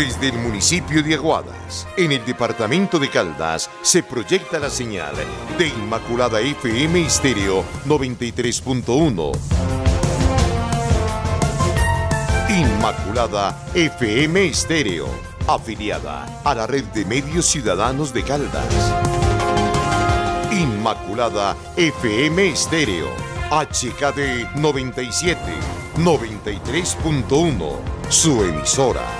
Desde el municipio de Aguadas, en el departamento de Caldas, se proyecta la señal de Inmaculada FM Estéreo 93.1. Inmaculada FM Estéreo, afiliada a la red de medios ciudadanos de Caldas. Inmaculada FM Estéreo, HKD 97, 93.1, su emisora,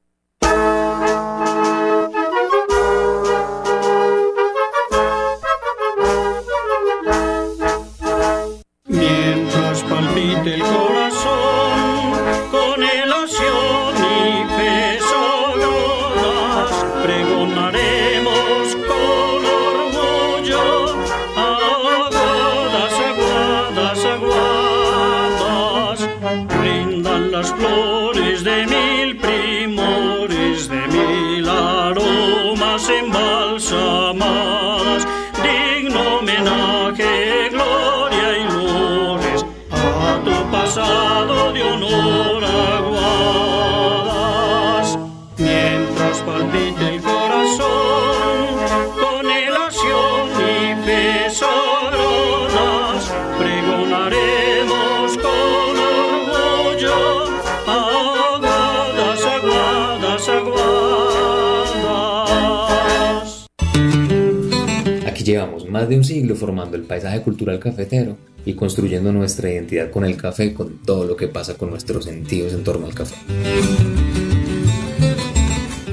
Aquí llevamos más de un siglo formando el paisaje cultural cafetero y construyendo nuestra identidad con el café, con todo lo que pasa con nuestros sentidos en torno al café.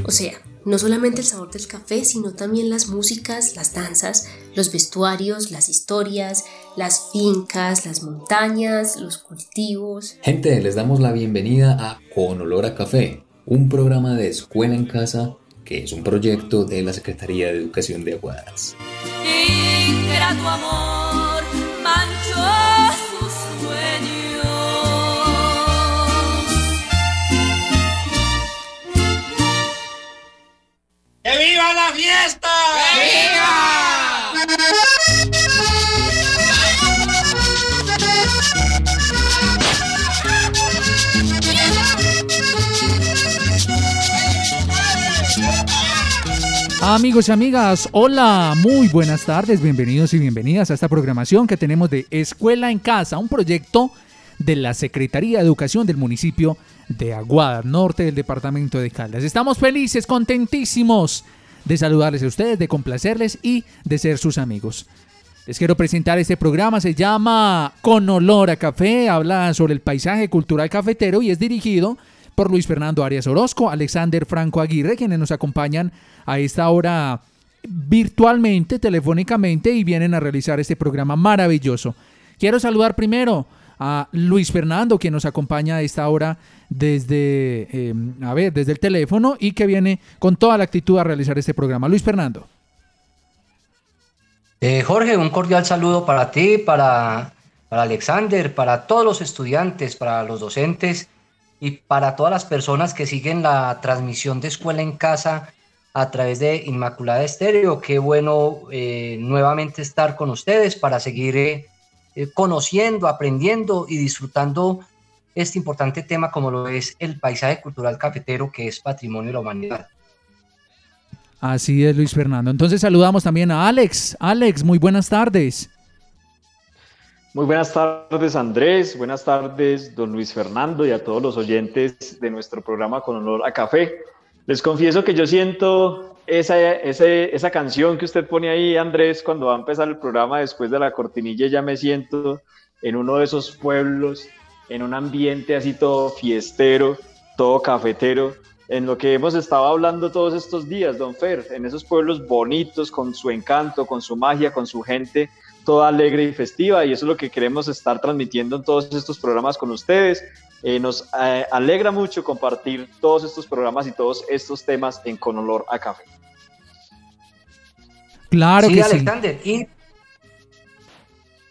O sea, no solamente el sabor del café, sino también las músicas, las danzas, los vestuarios, las historias, las fincas, las montañas, los cultivos. Gente, les damos la bienvenida a Con Olor a Café, un programa de escuela en casa que es un proyecto de la Secretaría de Educación de Aguadas. Ingrato amor manchó sus sueños. ¡Que viva la fiesta! ¡Que viva! Amigos y amigas, hola, muy buenas tardes, bienvenidos y bienvenidas a esta programación que tenemos de Escuela en Casa, un proyecto de la Secretaría de Educación del municipio de Aguada, norte del departamento de Caldas. Estamos felices, contentísimos de saludarles a ustedes, de complacerles y de ser sus amigos. Les quiero presentar este programa, se llama Con Olor a Café, habla sobre el paisaje cultural cafetero y es dirigido por Luis Fernando Arias Orozco, Alexander Franco Aguirre, quienes nos acompañan a esta hora virtualmente, telefónicamente y vienen a realizar este programa maravilloso. Quiero saludar primero a Luis Fernando, quien nos acompaña a esta hora desde, eh, a ver, desde el teléfono y que viene con toda la actitud a realizar este programa. Luis Fernando. Eh, Jorge, un cordial saludo para ti, para, para Alexander, para todos los estudiantes, para los docentes y para todas las personas que siguen la transmisión de Escuela en Casa a través de Inmaculada Estéreo. Qué bueno eh, nuevamente estar con ustedes para seguir eh, eh, conociendo, aprendiendo y disfrutando este importante tema como lo es el paisaje cultural cafetero que es patrimonio de la humanidad. Así es, Luis Fernando. Entonces saludamos también a Alex. Alex, muy buenas tardes. Muy buenas tardes Andrés, buenas tardes don Luis Fernando y a todos los oyentes de nuestro programa Con Honor a Café. Les confieso que yo siento esa, ese, esa canción que usted pone ahí, Andrés, cuando va a empezar el programa después de la cortinilla, ya me siento en uno de esos pueblos, en un ambiente así todo fiestero, todo cafetero, en lo que hemos estado hablando todos estos días, don Fer, en esos pueblos bonitos, con su encanto, con su magia, con su gente toda alegre y festiva, y eso es lo que queremos estar transmitiendo en todos estos programas con ustedes. Eh, nos eh, alegra mucho compartir todos estos programas y todos estos temas en Con Olor a Café. Claro sí, que Alexander, sí.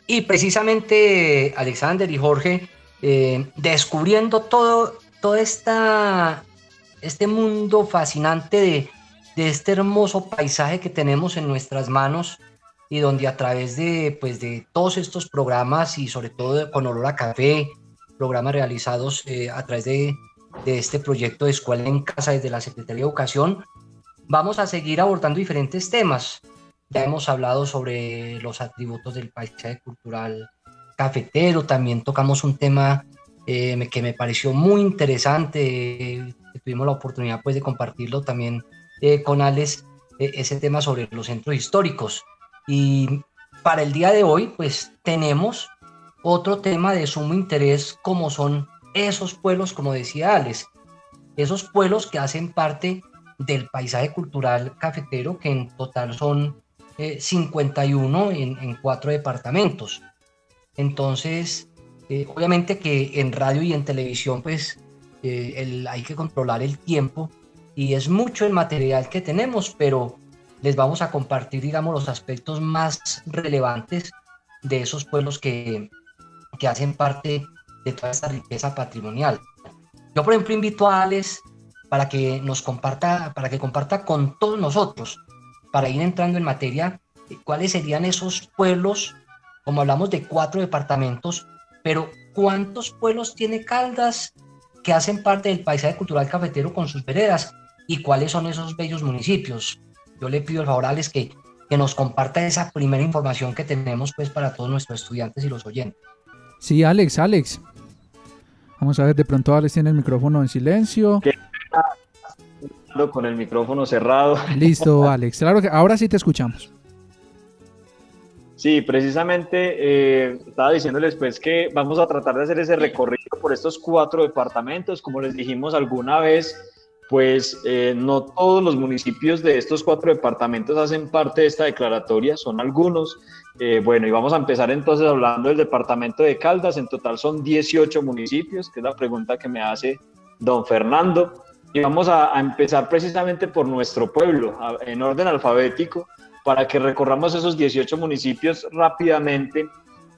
Y, y precisamente Alexander y Jorge, eh, descubriendo todo, todo esta, este mundo fascinante de, de este hermoso paisaje que tenemos en nuestras manos y donde a través de, pues, de todos estos programas y sobre todo con olor a café, programas realizados eh, a través de, de, este proyecto de Escuela en Casa desde la Secretaría de Educación, vamos a seguir abordando diferentes temas. Ya hemos hablado sobre los atributos del paisaje cultural cafetero, también tocamos un tema eh, que me pareció muy interesante, eh, tuvimos la oportunidad pues de compartirlo también eh, con Alex eh, ese tema sobre los centros históricos. Y para el día de hoy, pues tenemos otro tema de sumo interés como son esos pueblos, como decía Alex, esos pueblos que hacen parte del paisaje cultural cafetero, que en total son eh, 51 en, en, cuatro departamentos. Entonces, eh, obviamente que en radio y en televisión, pues eh, hay que controlar el tiempo y es mucho el material que tenemos, pero les vamos a compartir, digamos, los aspectos más relevantes de esos pueblos que, que hacen parte de toda esta riqueza patrimonial. Yo, por ejemplo, invito a Alex para que nos comparta, para que comparta con todos nosotros, para ir entrando en materia, cuáles serían esos pueblos, como hablamos de cuatro departamentos, pero ¿cuántos pueblos tiene Caldas que hacen parte del paisaje cultural cafetero con sus veredas? y cuáles son esos bellos municipios. Yo le pido el favor a Alex que, que nos comparta esa primera información que tenemos pues para todos nuestros estudiantes y los oyentes. Sí, Alex, Alex. Vamos a ver, de pronto Alex tiene el micrófono en silencio. Con el micrófono cerrado. Listo, Alex. Claro que ahora sí te escuchamos. Sí, precisamente eh, estaba diciéndoles pues que vamos a tratar de hacer ese recorrido por estos cuatro departamentos. Como les dijimos alguna vez, pues eh, no todos los municipios de estos cuatro departamentos hacen parte de esta declaratoria, son algunos. Eh, bueno, y vamos a empezar entonces hablando del departamento de Caldas, en total son 18 municipios, que es la pregunta que me hace don Fernando. Y vamos a, empezar precisamente por nuestro pueblo, en orden alfabético, para que recorramos esos 18 municipios rápidamente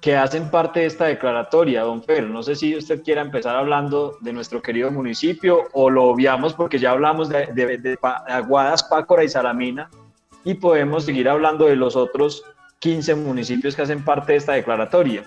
que hacen parte de esta declaratoria, don Fer. No sé si usted quiera empezar hablando de nuestro querido municipio o lo obviamos porque ya hablamos de, Aguadas, Pácora y Salamina y podemos seguir hablando de los otros 15 municipios que hacen parte de esta declaratoria.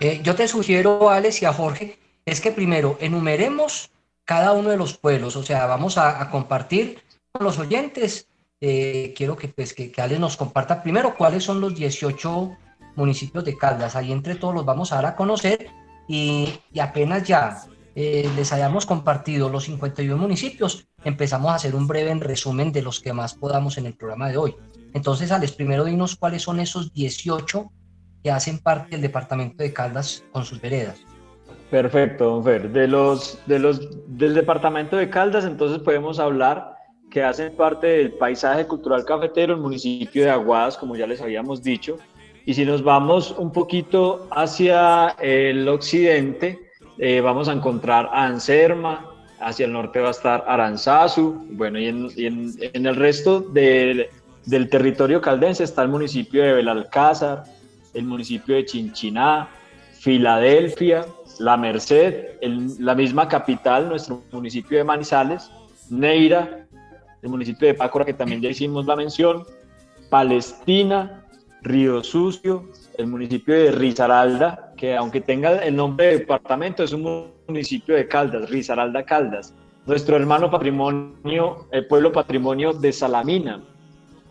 Eh, yo te sugiero, Alex y a Jorge, es que primero enumeremos cada uno de los pueblos, o sea, vamos a, compartir con los oyentes. Eh, quiero que, pues, que Alex nos comparta primero cuáles son los 18 municipios de Caldas. Ahí entre todos los vamos a dar a conocer y, y apenas ya eh, les hayamos compartido los 51 municipios, empezamos a hacer un breve resumen de los que más podamos en el programa de hoy. Entonces, Alex, primero dinos cuáles son esos 18 que hacen parte del departamento de Caldas con sus veredas. Perfecto, don Fer. De los, de los, del departamento de Caldas, entonces podemos hablar que hacen parte del paisaje cultural cafetero, el municipio de Aguadas, como ya les habíamos dicho, y si nos vamos un poquito hacia el occidente, eh, vamos a encontrar a Anserma, hacia el norte va a estar Aranzazu, bueno, y en, en, el resto de, del territorio caldense está el municipio de Belalcázar, el municipio de Chinchiná, Filadelfia, La Merced, la misma capital, nuestro municipio de Manizales, Neira, el municipio de Pácora, que también ya hicimos la mención, Palestina, Río Sucio, el municipio de Risaralda, que aunque tenga el nombre de departamento, es un municipio de Caldas, Risaralda Caldas. Nuestro hermano patrimonio, el pueblo patrimonio de Salamina,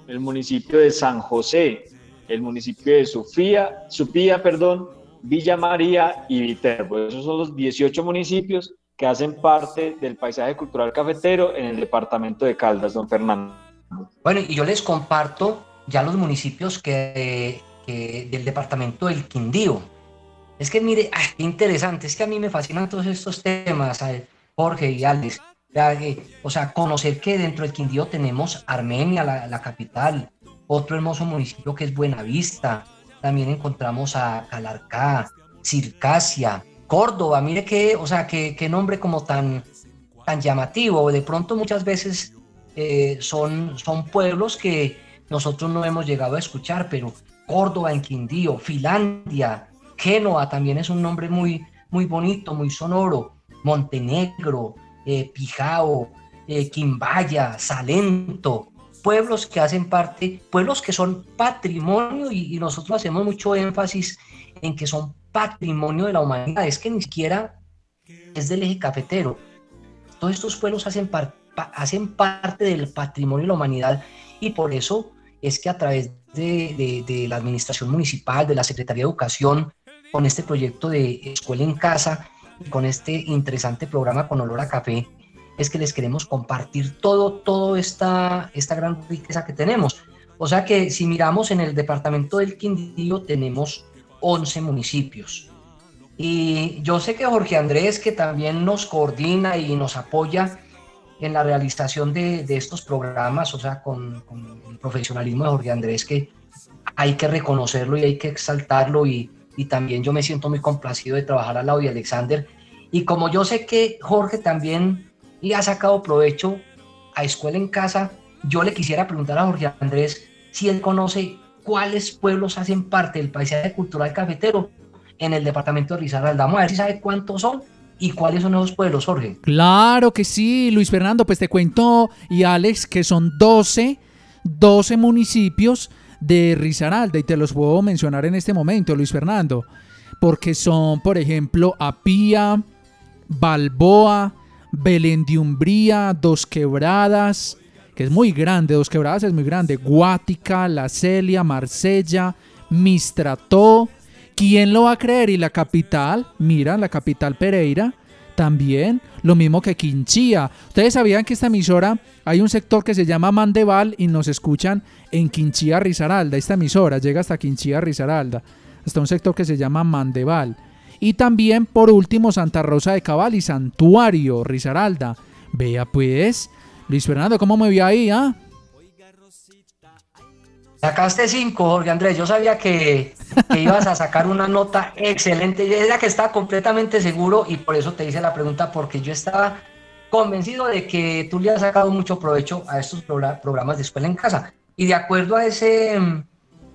el municipio de San José, el municipio de Sofía, Supía, perdón, Villa María y Viterbo. Esos son los 18 municipios que hacen parte del paisaje cultural cafetero en el departamento de Caldas, don Fernando. Bueno, y yo les comparto ya los municipios que, del departamento del Quindío. Es que mire, ay, qué interesante, es que a mí me fascinan todos estos temas, Jorge y Alex. O sea, conocer que dentro del Quindío tenemos Armenia, la, la capital, otro hermoso municipio que es Buenavista, también encontramos a Calarcá, Circasia, Córdoba, mire qué, o sea, qué, qué nombre como tan, tan llamativo. De pronto muchas veces eh, son, son pueblos que nosotros no hemos llegado a escuchar, pero Córdoba en Quindío, Finlandia, Génova también es un nombre muy, muy bonito, muy sonoro. Montenegro, eh, Pijao, eh, Quimbaya, Salento, pueblos que hacen parte, pueblos que son patrimonio y, nosotros hacemos mucho énfasis en que son patrimonio de la humanidad. Es que ni siquiera es del eje cafetero. Todos estos pueblos hacen, hacen parte del patrimonio de la humanidad y por eso es que a través de, de, la administración municipal, de la Secretaría de Educación, con este proyecto de Escuela en Casa y con este interesante programa con olor a café, es que les queremos compartir todo, toda esta, esta gran riqueza que tenemos. O sea que si miramos en el departamento del Quindío tenemos 11 municipios. Y yo sé que Jorge Andrés, que también nos coordina y nos apoya en la realización de, estos programas, o sea, con, el profesionalismo de Jorge Andrés, que hay que reconocerlo y hay que exaltarlo. Y, también yo me siento muy complacido de trabajar al lado de Alexander. Y como yo sé que Jorge también y ha sacado provecho a Escuela en Casa, yo le quisiera preguntar a Jorge Andrés si él conoce cuáles pueblos hacen parte del paisaje cultural cafetero en el departamento de Risaralda. Vamos a ver si sabe cuántos son y cuáles son esos pueblos, Jorge. Claro que sí, Luis Fernando, pues te cuento y Alex que son 12, 12 municipios de Risaralda y te los puedo mencionar en este momento, Luis Fernando, porque son, por ejemplo, Apía, Balboa, Belén de Umbría, Dos Quebradas, que es muy grande, Dos Quebradas es muy grande, Guática, La Celia, Marsella, Mistrató, ¿quién lo va a creer? Y la capital, mira, la capital Pereira, también, lo mismo que Quinchía. Ustedes sabían que esta emisora hay un sector que se llama Mandeval y nos escuchan en Quinchía, Risaralda. Esta emisora llega hasta Quinchía, Risaralda, hasta un sector que se llama Mandeval. Y también, por último, Santa Rosa de Cabal y Santuario, Risaralda. Vea pues, Luis Fernando, ¿cómo me vio ahí? Ah? Sacaste cinco, Jorge Andrés. Yo sabía que, ibas a sacar una nota excelente. Yo era que estaba completamente seguro y por eso te hice la pregunta, porque yo estaba convencido de que tú le has sacado mucho provecho a estos programas de escuela en casa. Y de acuerdo a ese mm,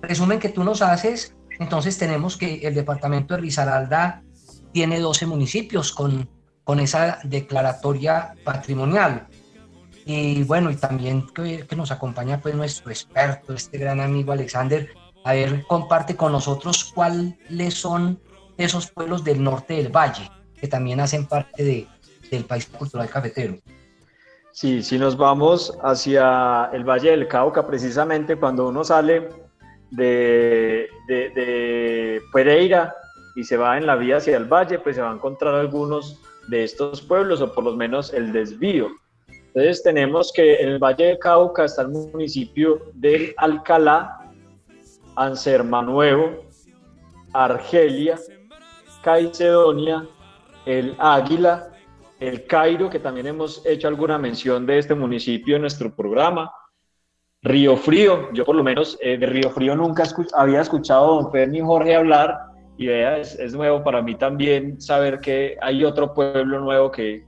resumen que tú nos haces, entonces tenemos que el departamento de Risaralda tiene 12 municipios con, con esa declaratoria patrimonial. Y bueno, y también que, nos acompaña pues nuestro experto, este gran amigo Alexander, a ver, comparte con nosotros cuáles son esos pueblos del norte del valle, que también hacen parte de, del país cultural cafetero. Sí, si nos vamos hacia el Valle del Cauca, precisamente cuando uno sale de, de, Pereira y se va en la vía hacia el valle, pues se va a encontrar algunos de estos pueblos o por lo menos el desvío. Entonces tenemos que en el Valle de Cauca está el municipio del Alcalá, Anserma Nuevo, Argelia, Caicedonia, el Águila, el Cairo, que también hemos hecho alguna mención de este municipio en nuestro programa, Río Frío, yo por lo menos eh, de Río Frío nunca había escuchado a don Pedro ni Jorge hablar y vea, es, nuevo para mí también saber que hay otro pueblo nuevo que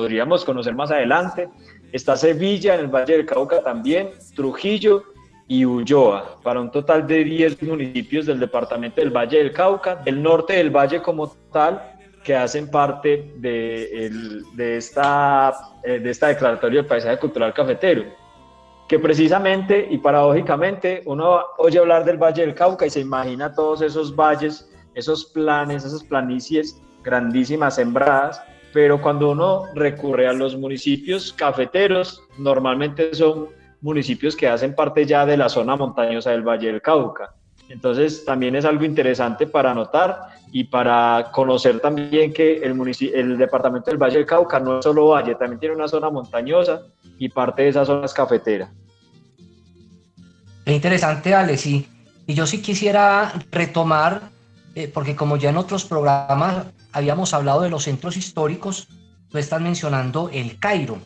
podríamos conocer más adelante. Está Sevilla en el Valle del Cauca también, Trujillo y Ulloa, para un total de 10 municipios del departamento del Valle del Cauca, del norte del valle como tal, que hacen parte de, de, esta, eh, de esta declaratoria del paisaje cultural cafetero que precisamente y paradójicamente uno oye hablar del Valle del Cauca y se imagina todos esos valles, esos planes, esas planicies grandísimas sembradas, pero cuando uno recurre a los municipios cafeteros, normalmente son municipios que hacen parte ya de la zona montañosa del Valle del Cauca. Entonces también es algo interesante para notar y para conocer también que el, el departamento del Valle del Cauca no es solo valle, también tiene una zona montañosa y parte de esa zona es cafetera. Es interesante, Ale, sí. Y yo sí quisiera retomar, eh, porque como ya en otros programas habíamos hablado de los centros históricos, tú estás mencionando el Cairo.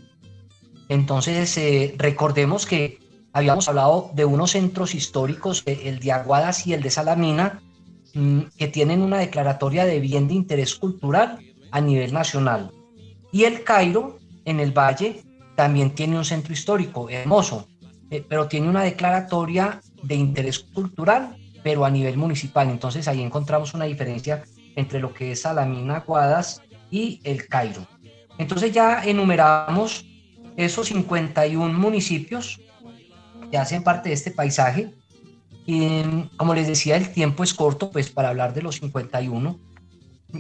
Entonces, eh, recordemos que habíamos hablado de unos centros históricos, eh, el de Aguadas y el de Salamina, mm, que tienen una declaratoria de bien de interés cultural a nivel nacional. Y el Cairo, en el Valle, también tiene un centro histórico hermoso, eh, pero tiene una declaratoria de interés cultural pero a nivel municipal. Entonces ahí encontramos una diferencia entre lo que es Salamina, Guadas y el Cairo. Entonces ya enumeramos esos 51 municipios que hacen parte de este paisaje. Y como les decía, el tiempo es corto, pues para hablar de los 51.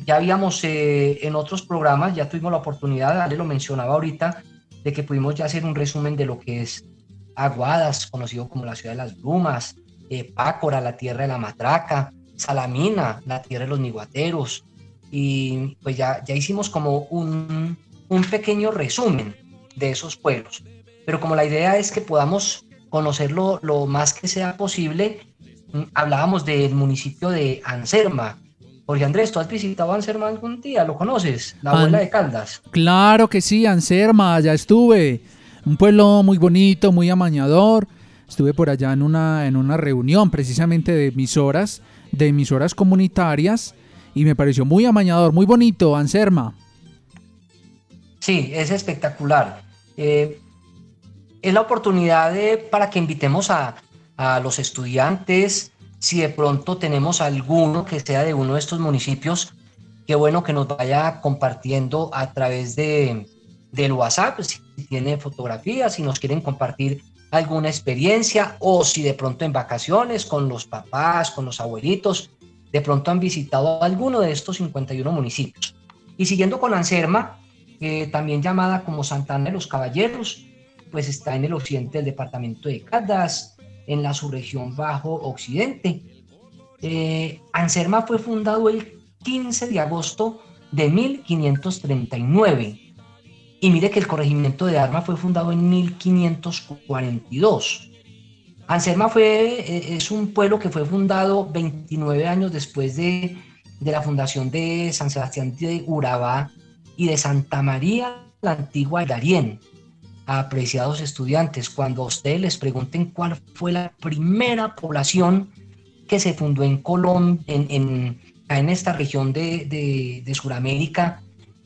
Ya habíamos eh, en otros programas, ya tuvimos la oportunidad, Ale lo mencionaba ahorita, de que pudimos ya hacer un resumen de lo que es Aguadas, conocido como la ciudad de las brumas, eh, Pácora, la tierra de la matraca, Salamina, la tierra de los niguateros. Y pues ya, ya hicimos como un, un pequeño resumen de esos pueblos. Pero como la idea es que podamos conocerlo lo más que sea posible, mm, hablábamos del municipio de Anserma. Jorge Andrés, ¿tú has visitado Anserma algún día? ¿Lo conoces? La abuela de Caldas. Claro que sí, Anserma, ya estuve. Un pueblo muy bonito, muy amañador. Estuve por allá en una, en una reunión precisamente de emisoras, de emisoras comunitarias, y me pareció muy amañador, muy bonito, Anserma. Sí, es espectacular. Eh, es la oportunidad para que invitemos a, los estudiantes, si de pronto tenemos alguno que sea de uno de estos municipios, qué bueno que nos vaya compartiendo a través de, del WhatsApp, si tiene fotografías, si nos quieren compartir alguna experiencia o si de pronto en vacaciones con los papás, con los abuelitos, de pronto han visitado alguno de estos 51 municipios. Y siguiendo con Anserma, también llamada como Santana de los Caballeros, pues está en el occidente del departamento de Caldas, en la subregión Bajo Occidente. Eh, Anserma fue fundado el 15 de agosto de 1539 y mire que el corregimiento de Arma fue fundado en 1542. Anserma fue, eh, es un pueblo que fue fundado 29 años después de, de la fundación de San Sebastián de Urabá y de Santa María la Antigua de Darién. Apreciados estudiantes, cuando a ustedes les pregunten cuál fue la primera población que se fundó en Colombia, en, en, esta región de, de, de Sudamérica,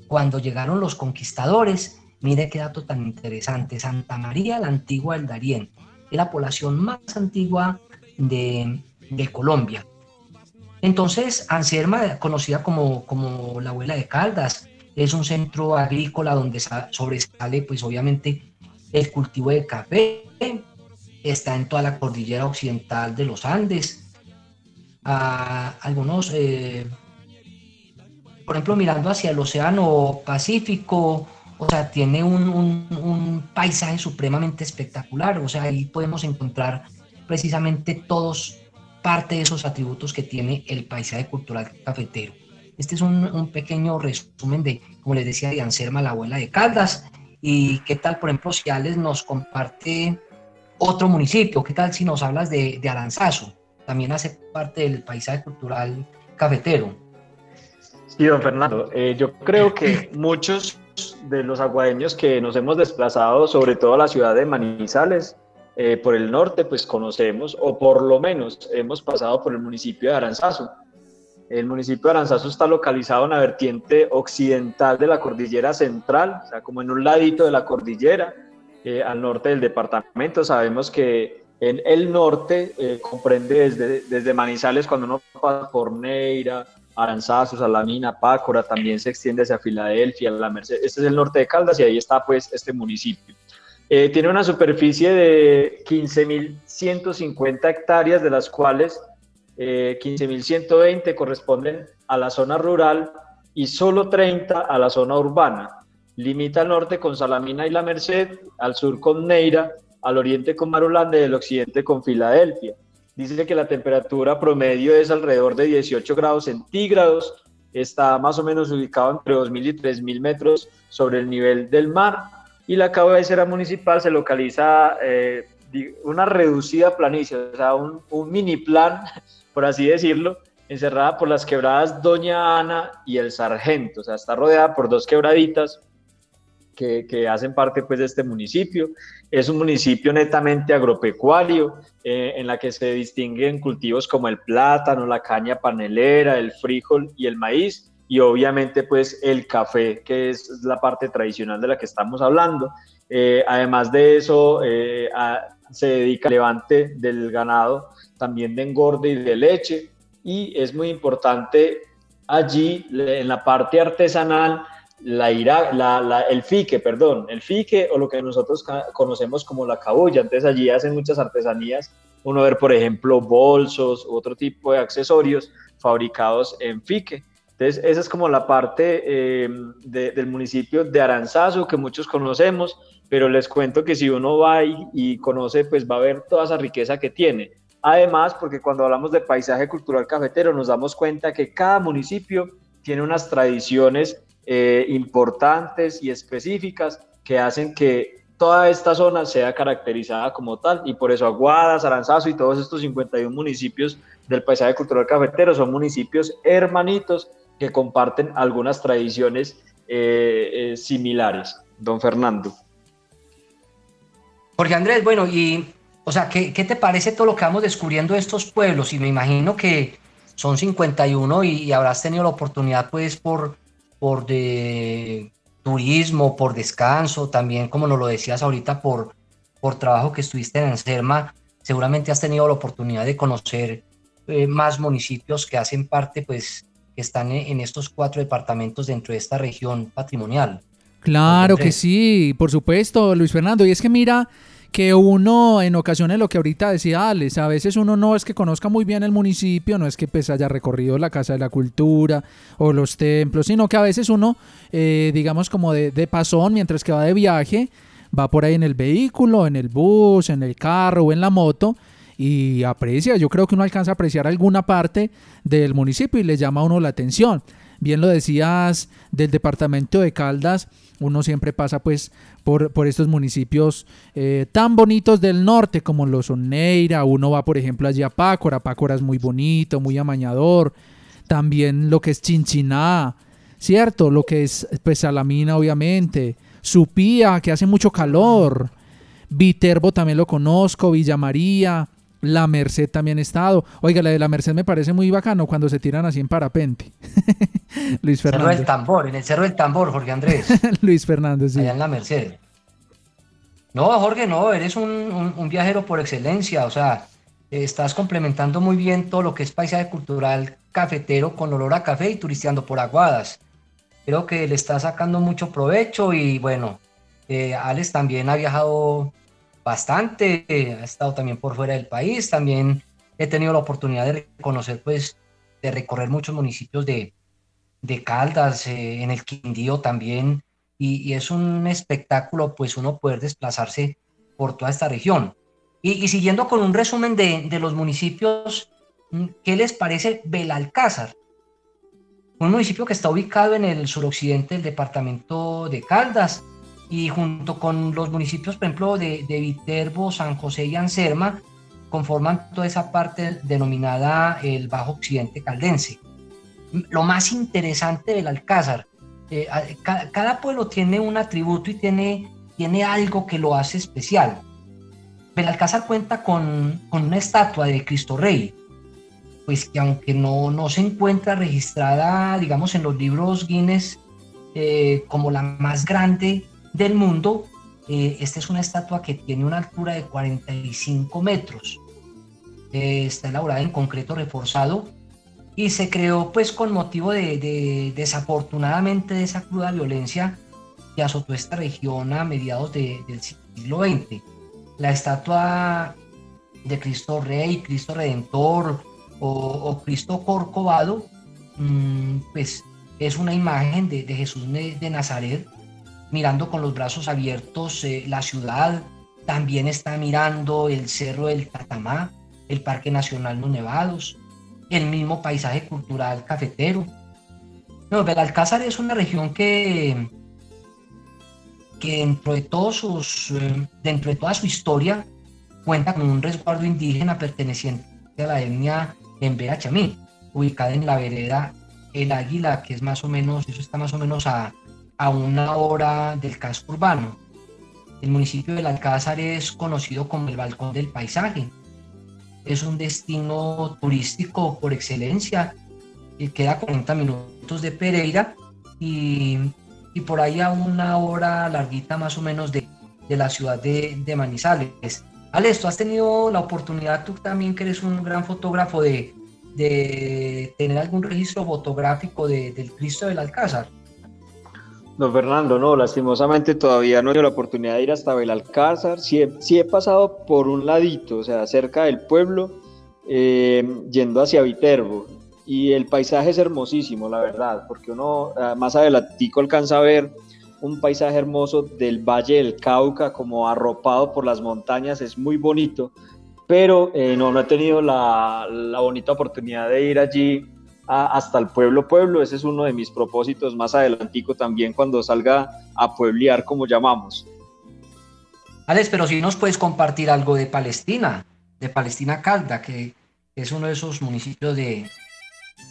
cuando llegaron los conquistadores, mire qué dato tan interesante, Santa María la Antigua del Darién, es la población más antigua de, Colombia. Entonces, Anserma, conocida como, como la abuela de Caldas, es un centro agrícola donde sobresale, pues obviamente, el cultivo de café. Está en toda la cordillera occidental de los Andes. Ah, algunos, eh, por ejemplo, mirando hacia el Océano Pacífico, o sea, tiene un, un, paisaje supremamente espectacular. O sea, ahí podemos encontrar precisamente todos parte de esos atributos que tiene el paisaje cultural cafetero. Este es un, pequeño resumen de, como les decía, de Anserma, la abuela de Caldas. Y qué tal, por ejemplo, si Alex nos comparte otro municipio, qué tal si nos hablas de, de Aranzazo, también hace parte del paisaje cultural cafetero. Sí, don Fernando, eh, yo creo que muchos de los aguadeños que nos hemos desplazado, sobre todo a la ciudad de Manizales, eh, por el norte, pues conocemos, o por lo menos hemos pasado por el municipio de Aranzazo. El municipio de Aranzazo está localizado en la vertiente occidental de la cordillera central, o sea, como en un ladito de la cordillera, eh, al norte del departamento. Sabemos que en el norte eh, comprende desde, desde Manizales, cuando uno pasa por Neira, Aranzazo, Salamina, Pácora, también se extiende hacia Filadelfia, La Merced. Este es el norte de Caldas y ahí está pues este municipio. Eh, tiene una superficie de 15.150 hectáreas, de las cuales 15.120 eh, corresponden a la zona rural y solo 30 a la zona urbana. Limita al norte con Salamina y La Merced, al sur con Neira, al oriente con Marulanda y al occidente con Filadelfia. Dice que la temperatura promedio es alrededor de 18 grados centígrados, está más o menos ubicado entre 2.000 y 3.000 metros sobre el nivel del mar. Y la cabecera municipal se localiza eh, una reducida planicie, o sea, un, un mini plan por así decirlo, encerrada por las quebradas Doña Ana y el Sargento, o sea, está rodeada por dos quebraditas que, hacen parte pues de este municipio. Es un municipio netamente agropecuario, eh, en la que se distinguen cultivos como el plátano, la caña panelera, el frijol y el maíz, y obviamente pues el café, que es la parte tradicional de la que estamos hablando. Eh, además de eso, eh, se dedica al levante del ganado también de engorde y de leche. Y es muy importante allí, en la parte artesanal, la, la, el fique, perdón, el fique o lo que nosotros conocemos como la cabulla. Entonces allí hacen muchas artesanías. Uno ver, por ejemplo, bolsos u otro tipo de accesorios fabricados en fique. Entonces, esa es como la parte eh, del municipio de Aranzazo que muchos conocemos, pero les cuento que si uno va y, y, conoce, pues va a ver toda esa riqueza que tiene. Además, porque cuando hablamos de paisaje cultural cafetero, nos damos cuenta que cada municipio tiene unas tradiciones eh, importantes y específicas que hacen que toda esta zona sea caracterizada como tal y por eso Aguadas, Aranzazo y todos estos 51 municipios del paisaje cultural cafetero son municipios hermanitos que comparten algunas tradiciones eh, eh, similares. Don Fernando. Jorge Andrés, bueno, y, o sea, ¿qué, ¿qué, te parece todo lo que vamos descubriendo de estos pueblos? Y me imagino que son 51 y, y habrás tenido la oportunidad, pues, por, por de turismo, por descanso, también, como nos lo decías ahorita, por, por trabajo que estuviste en Anserma, seguramente has tenido la oportunidad de conocer eh, más municipios que hacen parte, pues, que están en estos cuatro departamentos dentro de esta región patrimonial. Claro que sí, por supuesto, Luis Fernando. Y es que mira, que uno en ocasiones lo que ahorita decía Alex, a veces uno no es que conozca muy bien el municipio, no es que pues haya recorrido la Casa de la Cultura o los templos, sino que a veces uno, eh, digamos como de, de pasón, mientras que va de viaje, va por ahí en el vehículo, en el bus, en el carro o en la moto y aprecia, yo creo que uno alcanza a apreciar alguna parte del municipio y le llama a uno la atención. Bien lo decías del departamento de Caldas, uno siempre pasa pues por, por estos municipios eh, tan bonitos del norte como los son uno va por ejemplo allí a Pácora, Pácora es muy bonito, muy amañador, también lo que es Chinchiná, ¿cierto? Lo que es pues Salamina obviamente, Supía que hace mucho calor, Viterbo también lo conozco, Villa María, la Merced también ha estado. Oiga, la de la Merced me parece muy bacano cuando se tiran así en parapente. Luis Fernando. Cerro del Tambor, en el Cerro del Tambor, Jorge Andrés. Luis Fernando, sí. Allá en la Merced. No, Jorge, no, eres un, viajero por excelencia. O sea, estás complementando muy bien todo lo que es paisaje cultural cafetero con olor a café y turisteando por aguadas. Creo que le está sacando mucho provecho y bueno, eh, Alex también ha viajado bastante, ha estado también por fuera del país, también he tenido la oportunidad de conocer, pues, de recorrer muchos municipios de, de Caldas, eh, en el Quindío también, y, es un espectáculo, pues, uno poder desplazarse por toda esta región. Y, siguiendo con un resumen de, de, los municipios, mm, ¿qué les parece Belalcázar? Un municipio que está ubicado en el suroccidente del departamento de Caldas, y junto con los municipios, por ejemplo, de, de Viterbo, San José y Anserma, conforman toda esa parte denominada el Bajo Occidente Caldense. Lo más interesante del Alcázar, eh, cada, pueblo tiene un atributo y tiene, tiene algo que lo hace especial. Belalcázar cuenta con, con, una estatua de Cristo Rey, pues que aunque no, no se encuentra registrada, digamos, en los libros Guinness eh, como la más grande del mundo, eh, esta es una estatua que tiene una altura de 45 metros. Eh, está elaborada en concreto reforzado y se creó pues con motivo de, desafortunadamente de esa cruda violencia que azotó esta región a mediados del siglo XX. La estatua de Cristo Rey, Cristo Redentor o, Cristo Corcovado, mm, pues es una imagen de, de Jesús de Nazaret mirando con los brazos abiertos eh, la ciudad, también está mirando el Cerro del Tatamá, el Parque Nacional Los Nevados, el mismo paisaje cultural cafetero. No, Belalcázar es una región que, que dentro de todos sus, eh, dentro de toda su historia cuenta con un resguardo indígena perteneciente a la etnia Embera Chamí, ubicada en la vereda El Águila, que es más o menos, eso está más o menos a a una hora del casco urbano. El municipio del Alcázar es conocido como el Balcón del Paisaje. Es un destino turístico por excelencia. Y queda a 40 minutos de Pereira y, y, por ahí a una hora larguita más o menos de, de la ciudad de, de, Manizales. Alex, tú has tenido la oportunidad, tú también que eres un gran fotógrafo, de, de tener algún registro fotográfico de, del Cristo del Alcázar. No, Fernando, no, lastimosamente todavía no he tenido la oportunidad de ir hasta Belalcázar. Sí he, sí he pasado por un ladito, o sea, cerca del pueblo, eh, yendo hacia Viterbo. Y el paisaje es hermosísimo, la verdad, porque uno ah, más adelantico alcanza a ver un paisaje hermoso del Valle del Cauca, como arropado por las montañas, es muy bonito, pero eh, no, no he tenido la, la, bonita oportunidad de ir allí a, hasta el pueblo pueblo, ese es uno de mis propósitos más adelantico también cuando salga a pueblear, como llamamos. Alex, pero si nos puedes compartir algo de Palestina, de Palestina Calda, que es uno de esos municipios de,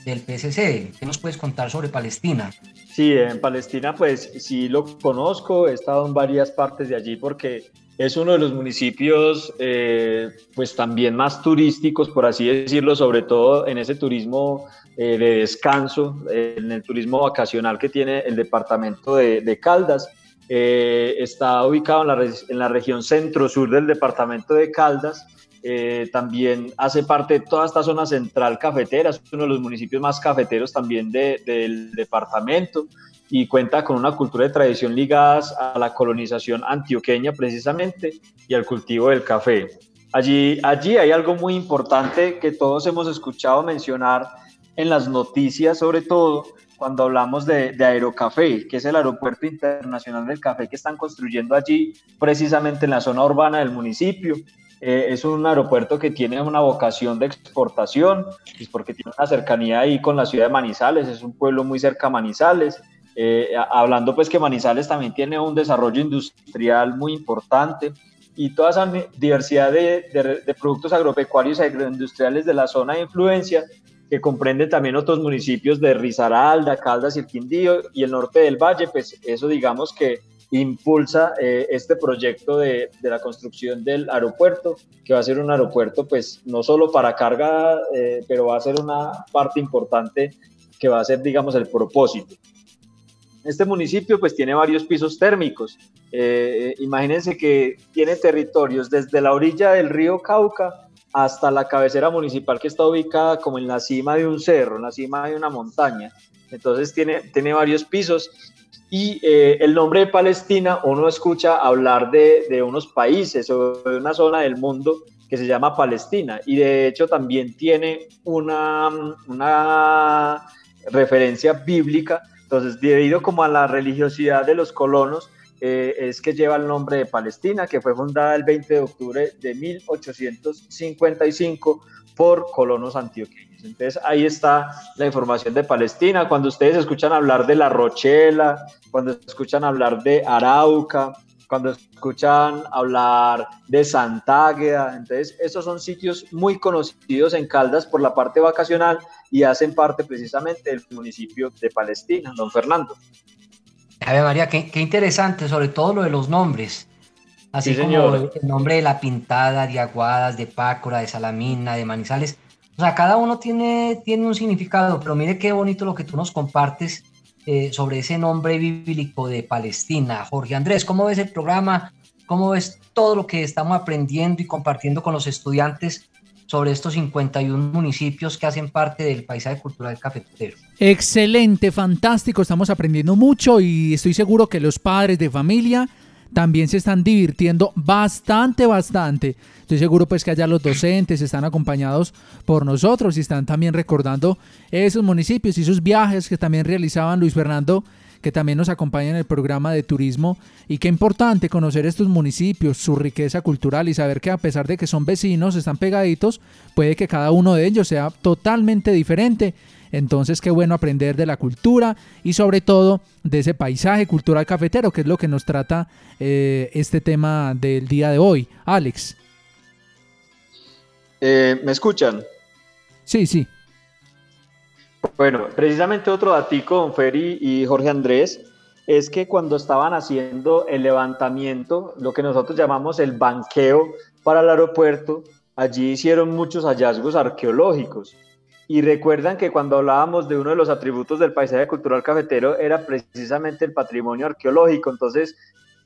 del PSC. ¿Qué nos puedes contar sobre Palestina? Sí, en Palestina pues sí lo conozco, he estado en varias partes de allí porque es uno de los municipios eh, pues también más turísticos, por así decirlo, sobre todo en ese turismo eh, de descanso, en el turismo vacacional que tiene el departamento de, de Caldas. Eh, está ubicado en la, en la región centro-sur del departamento de Caldas eh, también hace parte de toda esta zona central cafetera, es uno de los municipios más cafeteros también del departamento y cuenta con una cultura de tradición ligadas a la colonización antioqueña precisamente y al cultivo del café. Allí, allí hay algo muy importante que todos hemos escuchado mencionar en las noticias, sobre todo cuando hablamos de, de, Aerocafé, que es el aeropuerto internacional del café que están construyendo allí, precisamente en la zona urbana del municipio. Eh, es un aeropuerto que tiene una vocación de exportación, pues porque tiene una cercanía ahí con la ciudad de Manizales, es un pueblo muy cerca a Manizales. Eh, hablando pues que Manizales también tiene un desarrollo industrial muy importante y toda esa diversidad de, de, de productos agropecuarios y agroindustriales de la zona de influencia que comprende también otros municipios de Risaralda, Caldas y el Quindío y el norte del valle, pues eso digamos que impulsa eh, este proyecto de, de, la construcción del aeropuerto, que va a ser un aeropuerto pues no solo para carga, eh, pero va a ser una parte importante que va a ser digamos el propósito. Este municipio pues tiene varios pisos térmicos. Eh, imagínense que tiene territorios desde la orilla del río Cauca hasta la cabecera municipal que está ubicada como en la cima de un cerro, en la cima de una montaña. Entonces tiene, tiene varios pisos y eh, el nombre de Palestina, uno escucha hablar de, de, unos países o de una zona del mundo que se llama Palestina. Y de hecho también tiene una, una referencia bíblica. Entonces, debido como a la religiosidad de los colonos, eh, es que lleva el nombre de Palestina, que fue fundada el 20 de octubre de 1855 por colonos antioqueños. Entonces ahí está la información de Palestina. Cuando ustedes escuchan hablar de La Rochela, cuando escuchan hablar de Arauca, cuando escuchan hablar de Santágueda, entonces esos son sitios muy conocidos en Caldas por la parte vacacional y hacen parte precisamente del municipio de Palestina, don Fernando. A ver, María, qué, qué interesante, sobre todo lo de los nombres. Así sí, como señor. el nombre de La Pintada, de Aguadas, de Pácora, de Salamina, de Manizales o sea, cada uno tiene, tiene un significado, pero mire qué bonito lo que tú nos compartes eh, sobre ese nombre bíblico de Palestina. Jorge Andrés, ¿cómo ves el programa? ¿Cómo ves todo lo que estamos aprendiendo y compartiendo con los estudiantes sobre estos 51 municipios que hacen parte del paisaje cultural cafetero? Excelente, fantástico, estamos aprendiendo mucho y estoy seguro que los padres de familia también se están divirtiendo bastante, bastante. Estoy seguro pues que allá los docentes están acompañados por nosotros y están también recordando esos municipios y sus viajes que también realizaban Luis Fernando que también nos acompaña en el programa de turismo y qué importante conocer estos municipios, su riqueza cultural y saber que a pesar de que son vecinos, están pegaditos, puede que cada uno de ellos sea totalmente diferente entonces, qué bueno aprender de la cultura y sobre todo de ese paisaje cultural cafetero, que es lo que nos trata eh, este tema del día de hoy. Alex. Eh, ¿Me escuchan? Sí, sí. Bueno, precisamente otro datico, don Feri y Jorge Andrés, es que cuando estaban haciendo el levantamiento, lo que nosotros llamamos el banqueo para el aeropuerto, allí hicieron muchos hallazgos arqueológicos. Y recuerdan que cuando hablábamos de uno de los atributos del paisaje cultural cafetero era precisamente el patrimonio arqueológico. Entonces,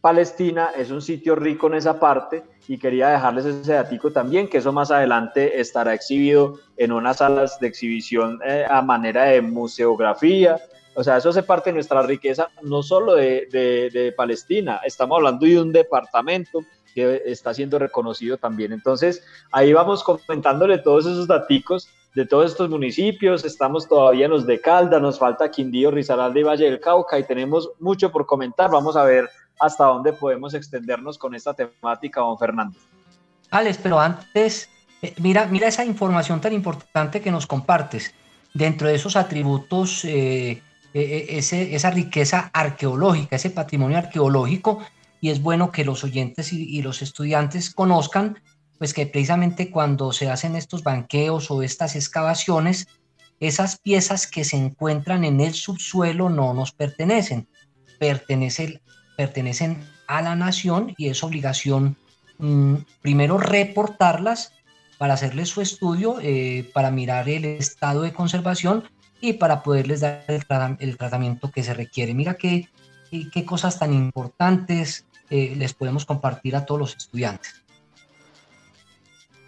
Palestina es un sitio rico en esa parte y quería dejarles ese datico también, que eso más adelante estará exhibido en unas salas de exhibición eh, a manera de museografía. O sea, eso hace parte de nuestra riqueza, no solo de, de Palestina, estamos hablando de un departamento que está siendo reconocido también. Entonces, ahí vamos comentándole todos esos daticos de todos estos municipios. Estamos todavía en los de Calda, nos falta Quindío, Risaralda y Valle del Cauca y tenemos mucho por comentar. Vamos a ver hasta dónde podemos extendernos con esta temática, don Fernando. Alex, pero antes, eh, mira, mira esa información tan importante que nos compartes. Dentro de esos atributos, eh, eh, ese, esa riqueza arqueológica, ese patrimonio arqueológico, y es bueno que los oyentes y, los estudiantes conozcan, pues que precisamente cuando se hacen estos banqueos o estas excavaciones, esas piezas que se encuentran en el subsuelo no nos pertenecen, pertenecen, pertenecen a la nación y es obligación mm, primero reportarlas para hacerles su estudio, eh, para mirar el estado de conservación y para poderles dar el, tratamiento que se requiere. Mira qué, qué cosas tan importantes eh, les podemos compartir a todos los estudiantes.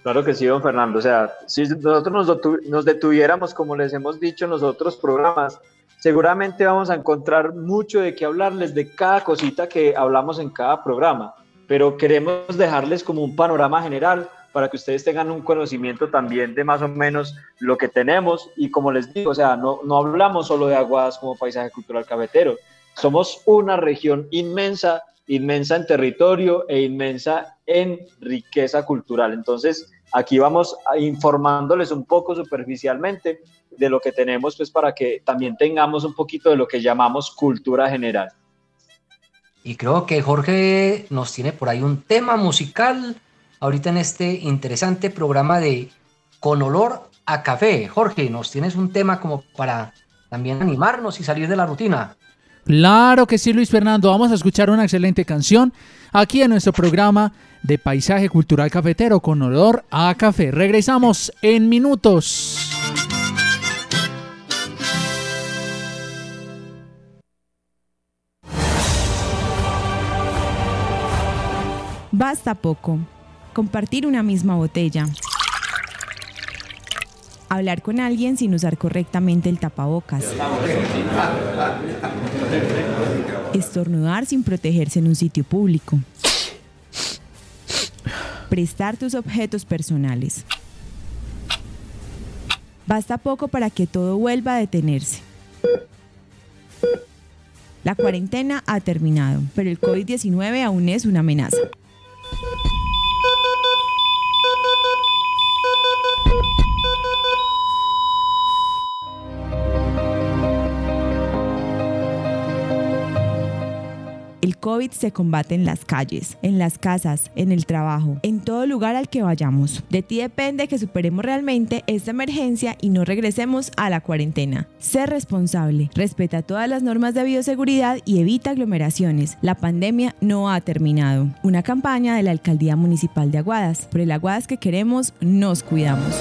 Claro que sí, don Fernando. O sea, si nosotros nos, detuviéramos, como les hemos dicho en los otros programas, seguramente vamos a encontrar mucho de qué hablarles de cada cosita que hablamos en cada programa, pero queremos dejarles como un panorama general para que ustedes tengan un conocimiento también de más o menos lo que tenemos y como les digo, o sea, no, no hablamos solo de Aguadas como paisaje cultural cafetero, somos una región inmensa inmensa en territorio e inmensa en riqueza cultural. Entonces, aquí vamos informándoles un poco superficialmente de lo que tenemos, pues para que también tengamos un poquito de lo que llamamos cultura general. Y creo que Jorge nos tiene por ahí un tema musical ahorita en este interesante programa de Con olor a café. Jorge, nos tienes un tema como para también animarnos y salir de la rutina. Claro que sí, Luis Fernando. Vamos a escuchar una excelente canción aquí en nuestro programa de Paisaje Cultural Cafetero con olor a café. Regresamos en minutos. Basta poco. Compartir una misma botella. Hablar con alguien sin usar correctamente el tapabocas. Estornudar sin protegerse en un sitio público. Prestar tus objetos personales. Basta poco para que todo vuelva a detenerse. La cuarentena ha terminado, pero el COVID-19 aún es una amenaza. COVID se combate en las calles, en las casas, en el trabajo, en todo lugar al que vayamos. De ti depende que superemos realmente esta emergencia y no regresemos a la cuarentena. Sé responsable, respeta todas las normas de bioseguridad y evita aglomeraciones. La pandemia no ha terminado. Una campaña de la Alcaldía Municipal de Aguadas. Por el Aguadas que queremos, nos cuidamos.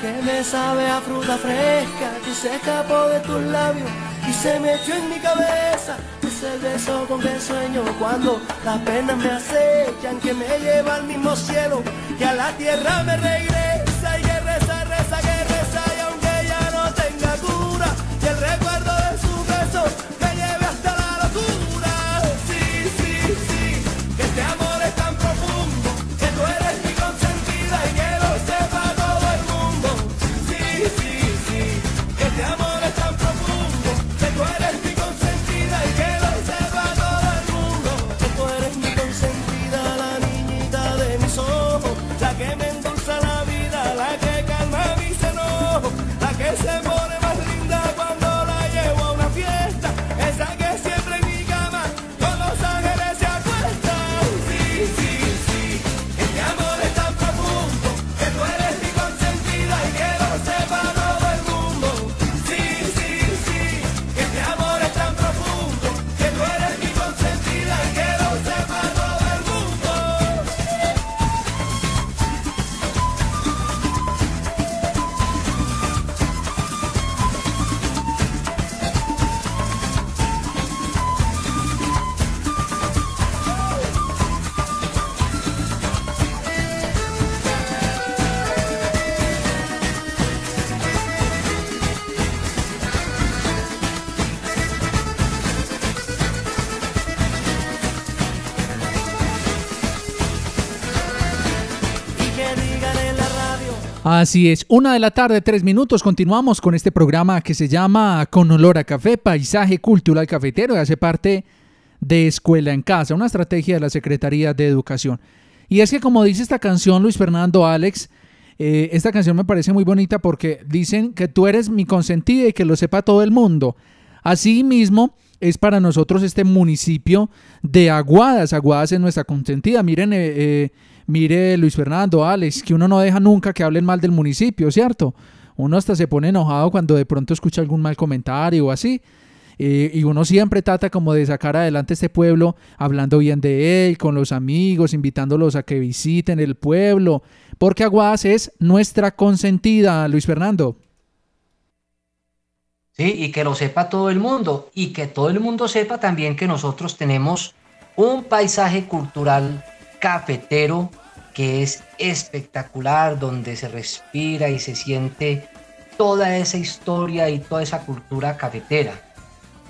Que me sabe a fruta fresca que se escapó de tus labios y se me echó en mi cabeza. Es el beso con que sueño cuando las penas me acechan, que me lleva al mismo cielo, que a la tierra me regresa Así es, una de la tarde, tres minutos. Continuamos con este programa que se llama Con olor a café, paisaje cultural cafetero y hace parte de Escuela en Casa, una estrategia de la Secretaría de Educación. Y es que como dice esta canción, Luis Fernando Alex, eh, esta canción me parece muy bonita porque dicen que tú eres mi consentida y que lo sepa todo el mundo. Así mismo es para nosotros este municipio de Aguadas. Aguadas es nuestra consentida. Miren, eh, eh, mire Luis Fernando, Alex, que uno no deja nunca que hablen mal del municipio, ¿cierto? Uno hasta se pone enojado cuando de pronto escucha algún mal comentario o así. Eh, y uno siempre trata como de sacar adelante este pueblo, hablando bien de él, con los amigos, invitándolos a que visiten el pueblo, porque Aguadas es nuestra consentida, Luis Fernando. Sí, y que lo sepa todo el mundo, y que todo el mundo sepa también que nosotros tenemos un paisaje cultural cafetero que es espectacular, donde se respira y se siente toda esa historia y toda esa cultura cafetera.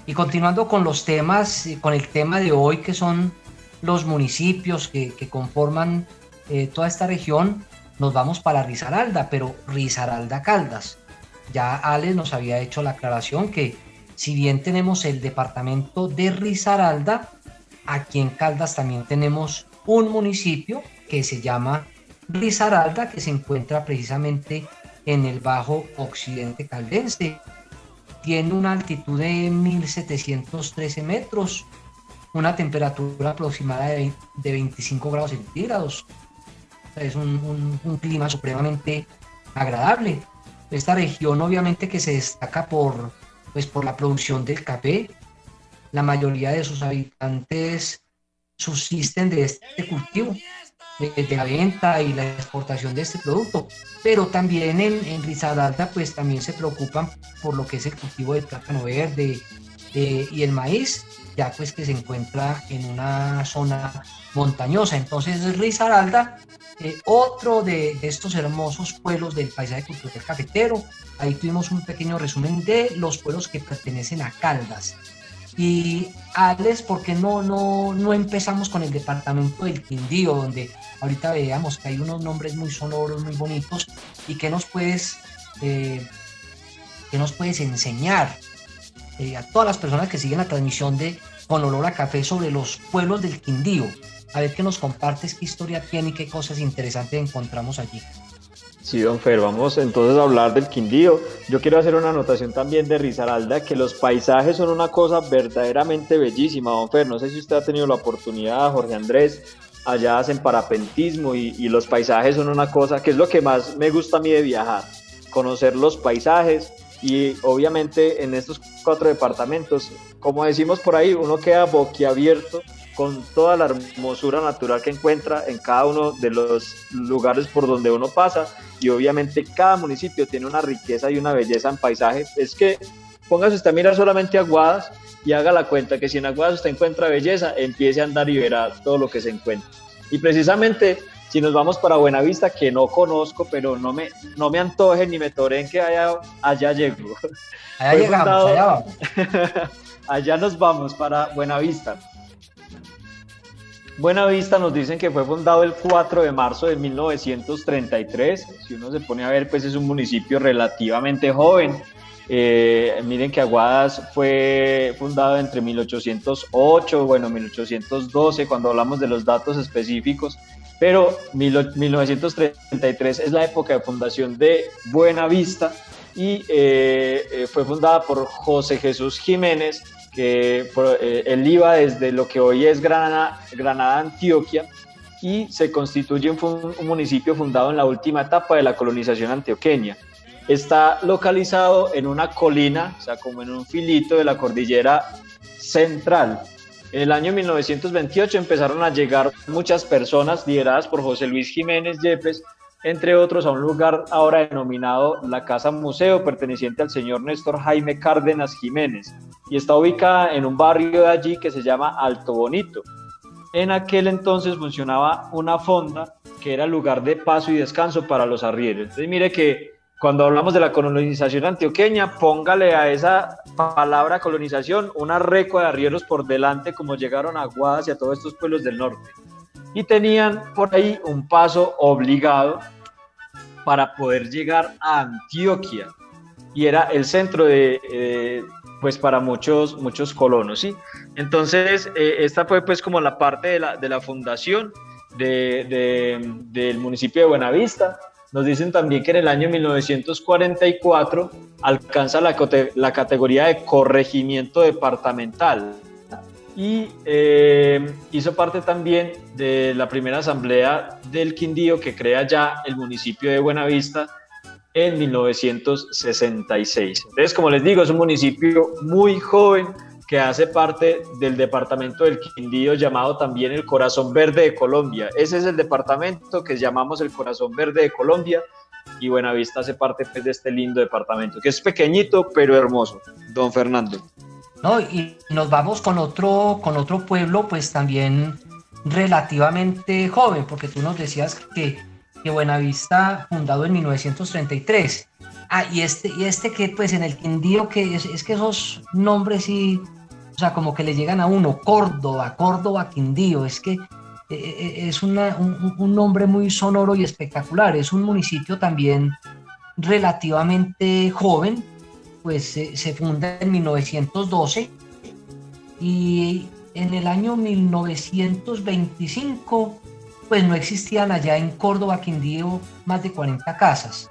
Y continuando con los temas, eh, con el tema de hoy que son los municipios que, conforman eh, toda esta región, nos vamos para Risaralda, pero Risaralda Caldas. Ya Ale nos había hecho la aclaración que si bien tenemos el departamento de Risaralda, aquí en Caldas también tenemos un municipio que se llama Risaralda, que se encuentra precisamente en el bajo occidente caldense tiene una altitud de 1713 metros, una temperatura aproximada de, 25 grados centígrados. es un, clima supremamente agradable. Esta región obviamente que se destaca por, pues, por la producción del café. La mayoría de sus habitantes subsisten de este cultivo de, la venta y la exportación de este producto. Pero también en, en Risaralda pues también se preocupan por lo que es el cultivo del plátano verde eh, y el maíz, ya pues que se encuentra en una zona montañosa. Entonces Risaralda, eh, otro de, estos hermosos pueblos del paisaje cultural cafetero. Ahí tuvimos un pequeño resumen de los pueblos que pertenecen a Caldas. Y Alex, ¿por qué no, no, no empezamos con el departamento del Quindío, donde ahorita veíamos que hay unos nombres muy sonoros, muy bonitos, y qué nos puedes, eh, nos puedes enseñar eh, a todas las personas que siguen la transmisión de Con Olor a Café sobre los pueblos del Quindío? A ver qué nos compartes, qué historia tiene y qué cosas interesantes encontramos allí. Sí, don Fer, vamos entonces a hablar del Quindío. Yo quiero hacer una anotación también de Risaralda, que los paisajes son una cosa verdaderamente bellísima, don Fer. No sé si usted ha tenido la oportunidad, Jorge Andrés, allá hacen parapentismo y, y los paisajes son una cosa que es lo que más me gusta a mí de viajar, conocer los paisajes y obviamente en estos cuatro departamentos, como decimos por ahí, uno queda boquiabierto con toda la hermosura natural que encuentra en cada uno de los lugares por donde uno pasa y obviamente cada municipio tiene una riqueza y una belleza en paisaje. Es que póngase usted a mirar solamente Aguadas y haga la cuenta que si en Aguadas usted encuentra belleza, empiece a andar y verá todo lo que se encuentra. Y precisamente si nos vamos para Buenavista, que no conozco, pero no me, no me antojen ni me toren que allá, allá llego. Allá llegamos, allá vamos. allá nos vamos para Buenavista. Buena Vista nos dicen que fue fundado el 4 de marzo de 1933. Si uno se pone a ver, pues es un municipio relativamente joven. Eh, miren que Aguadas fue fundado entre 1808, bueno, 1812, cuando hablamos de los datos específicos, pero 1933 es la época de fundación de Buena Vista y eh, eh, fue fundada por José Jesús Jiménez, que eh, él iba desde lo que hoy es Granada, Antioquia, y se constituye un, municipio fundado en la última etapa de la colonización antioqueña. Está localizado en una colina, o sea, como en un filito de la cordillera central. En el año 1928 empezaron a llegar muchas personas lideradas por José Luis Jiménez Yepes, entre otros a un lugar ahora denominado la Casa Museo, perteneciente al señor Néstor Jaime Cárdenas Jiménez, y está ubicada en un barrio de allí que se llama Alto Bonito. En aquel entonces funcionaba una fonda que era lugar de paso y descanso para los arrieros. Entonces mire que cuando hablamos de la colonización antioqueña, póngale a esa palabra colonización una recua de arrieros por delante como llegaron a Guadas y a todos estos pueblos del norte y tenían por ahí un paso obligado para poder llegar a Antioquia. Y era el centro de, eh, pues para muchos, muchos colonos, ¿sí? Entonces, eh, esta fue pues como la parte de la, de la fundación del municipio de Buenavista. Nos dicen también que en el año 1944 alcanza la, la categoría de corregimiento departamental y eh, hizo parte también de la primera asamblea del Quindío que crea ya el municipio de Buenavista en 1966. Entonces, como les digo, es un municipio muy joven que hace parte del departamento del Quindío llamado también el Corazón Verde de Colombia. Ese es el departamento que llamamos el Corazón Verde de Colombia y Buenavista hace parte pues, de este lindo departamento, que es pequeñito pero hermoso. Don Fernando. No, y nos vamos con otro, con otro pueblo, pues también relativamente joven, porque tú nos decías que Buenavista, fundado en 1933. Ah, y este, y este que pues en el Quindío, que es, que esos nombres sí, o sea, como que le llegan a uno, Córdoba, Córdoba, Quindío, es que eh, eh, es un, un, nombre muy sonoro y espectacular, es un municipio también relativamente joven, pues se funda en 1912 y en el año 1925 pues no existían allá en Córdoba, Quindío, más de 40 casas.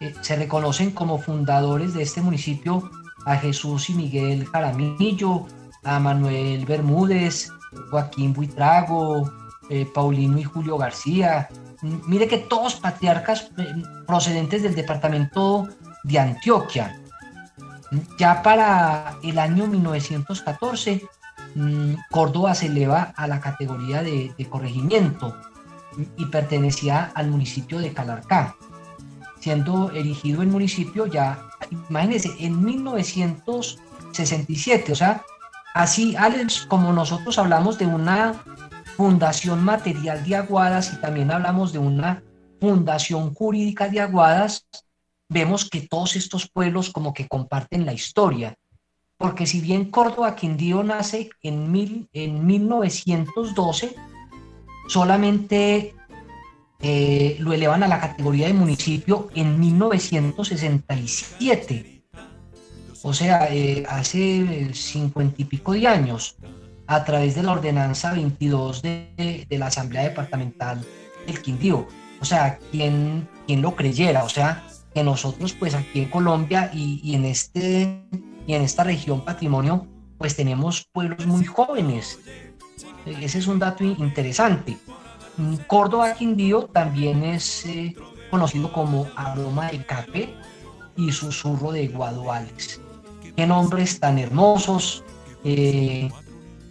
Eh, se reconocen como fundadores de este municipio a Jesús y Miguel Jaramillo, a Manuel Bermúdez, Joaquín Buitrago, eh, Paulino y Julio García. Mire que todos patriarcas eh, procedentes del departamento de Antioquia. Ya para el año 1914 Mm, Córdoba se eleva a la categoría de, corregimiento y pertenecía al municipio de Calarcá, siendo erigido el municipio ya, imagínense, en 1967, o sea, así, Alex, como nosotros hablamos de una fundación material de Aguadas y también hablamos de una fundación jurídica de Aguadas, vemos que todos estos pueblos como que comparten la historia porque si bien Córdoba Quindío nace en, mil, en 1912, solamente eh, lo elevan a la categoría de municipio en 1967. O sea, eh, hace cincuenta y pico de años, a través de la ordenanza 22 de, la Asamblea Departamental del Quindío. O sea, quien, quien lo creyera, o sea, que nosotros pues aquí en Colombia y, en este y en esta región patrimonio pues tenemos pueblos muy jóvenes. Ese es un dato interesante. Córdoba Quindío también es eh, conocido como aroma de café y susurro de guaduales. Qué nombres tan hermosos, eh,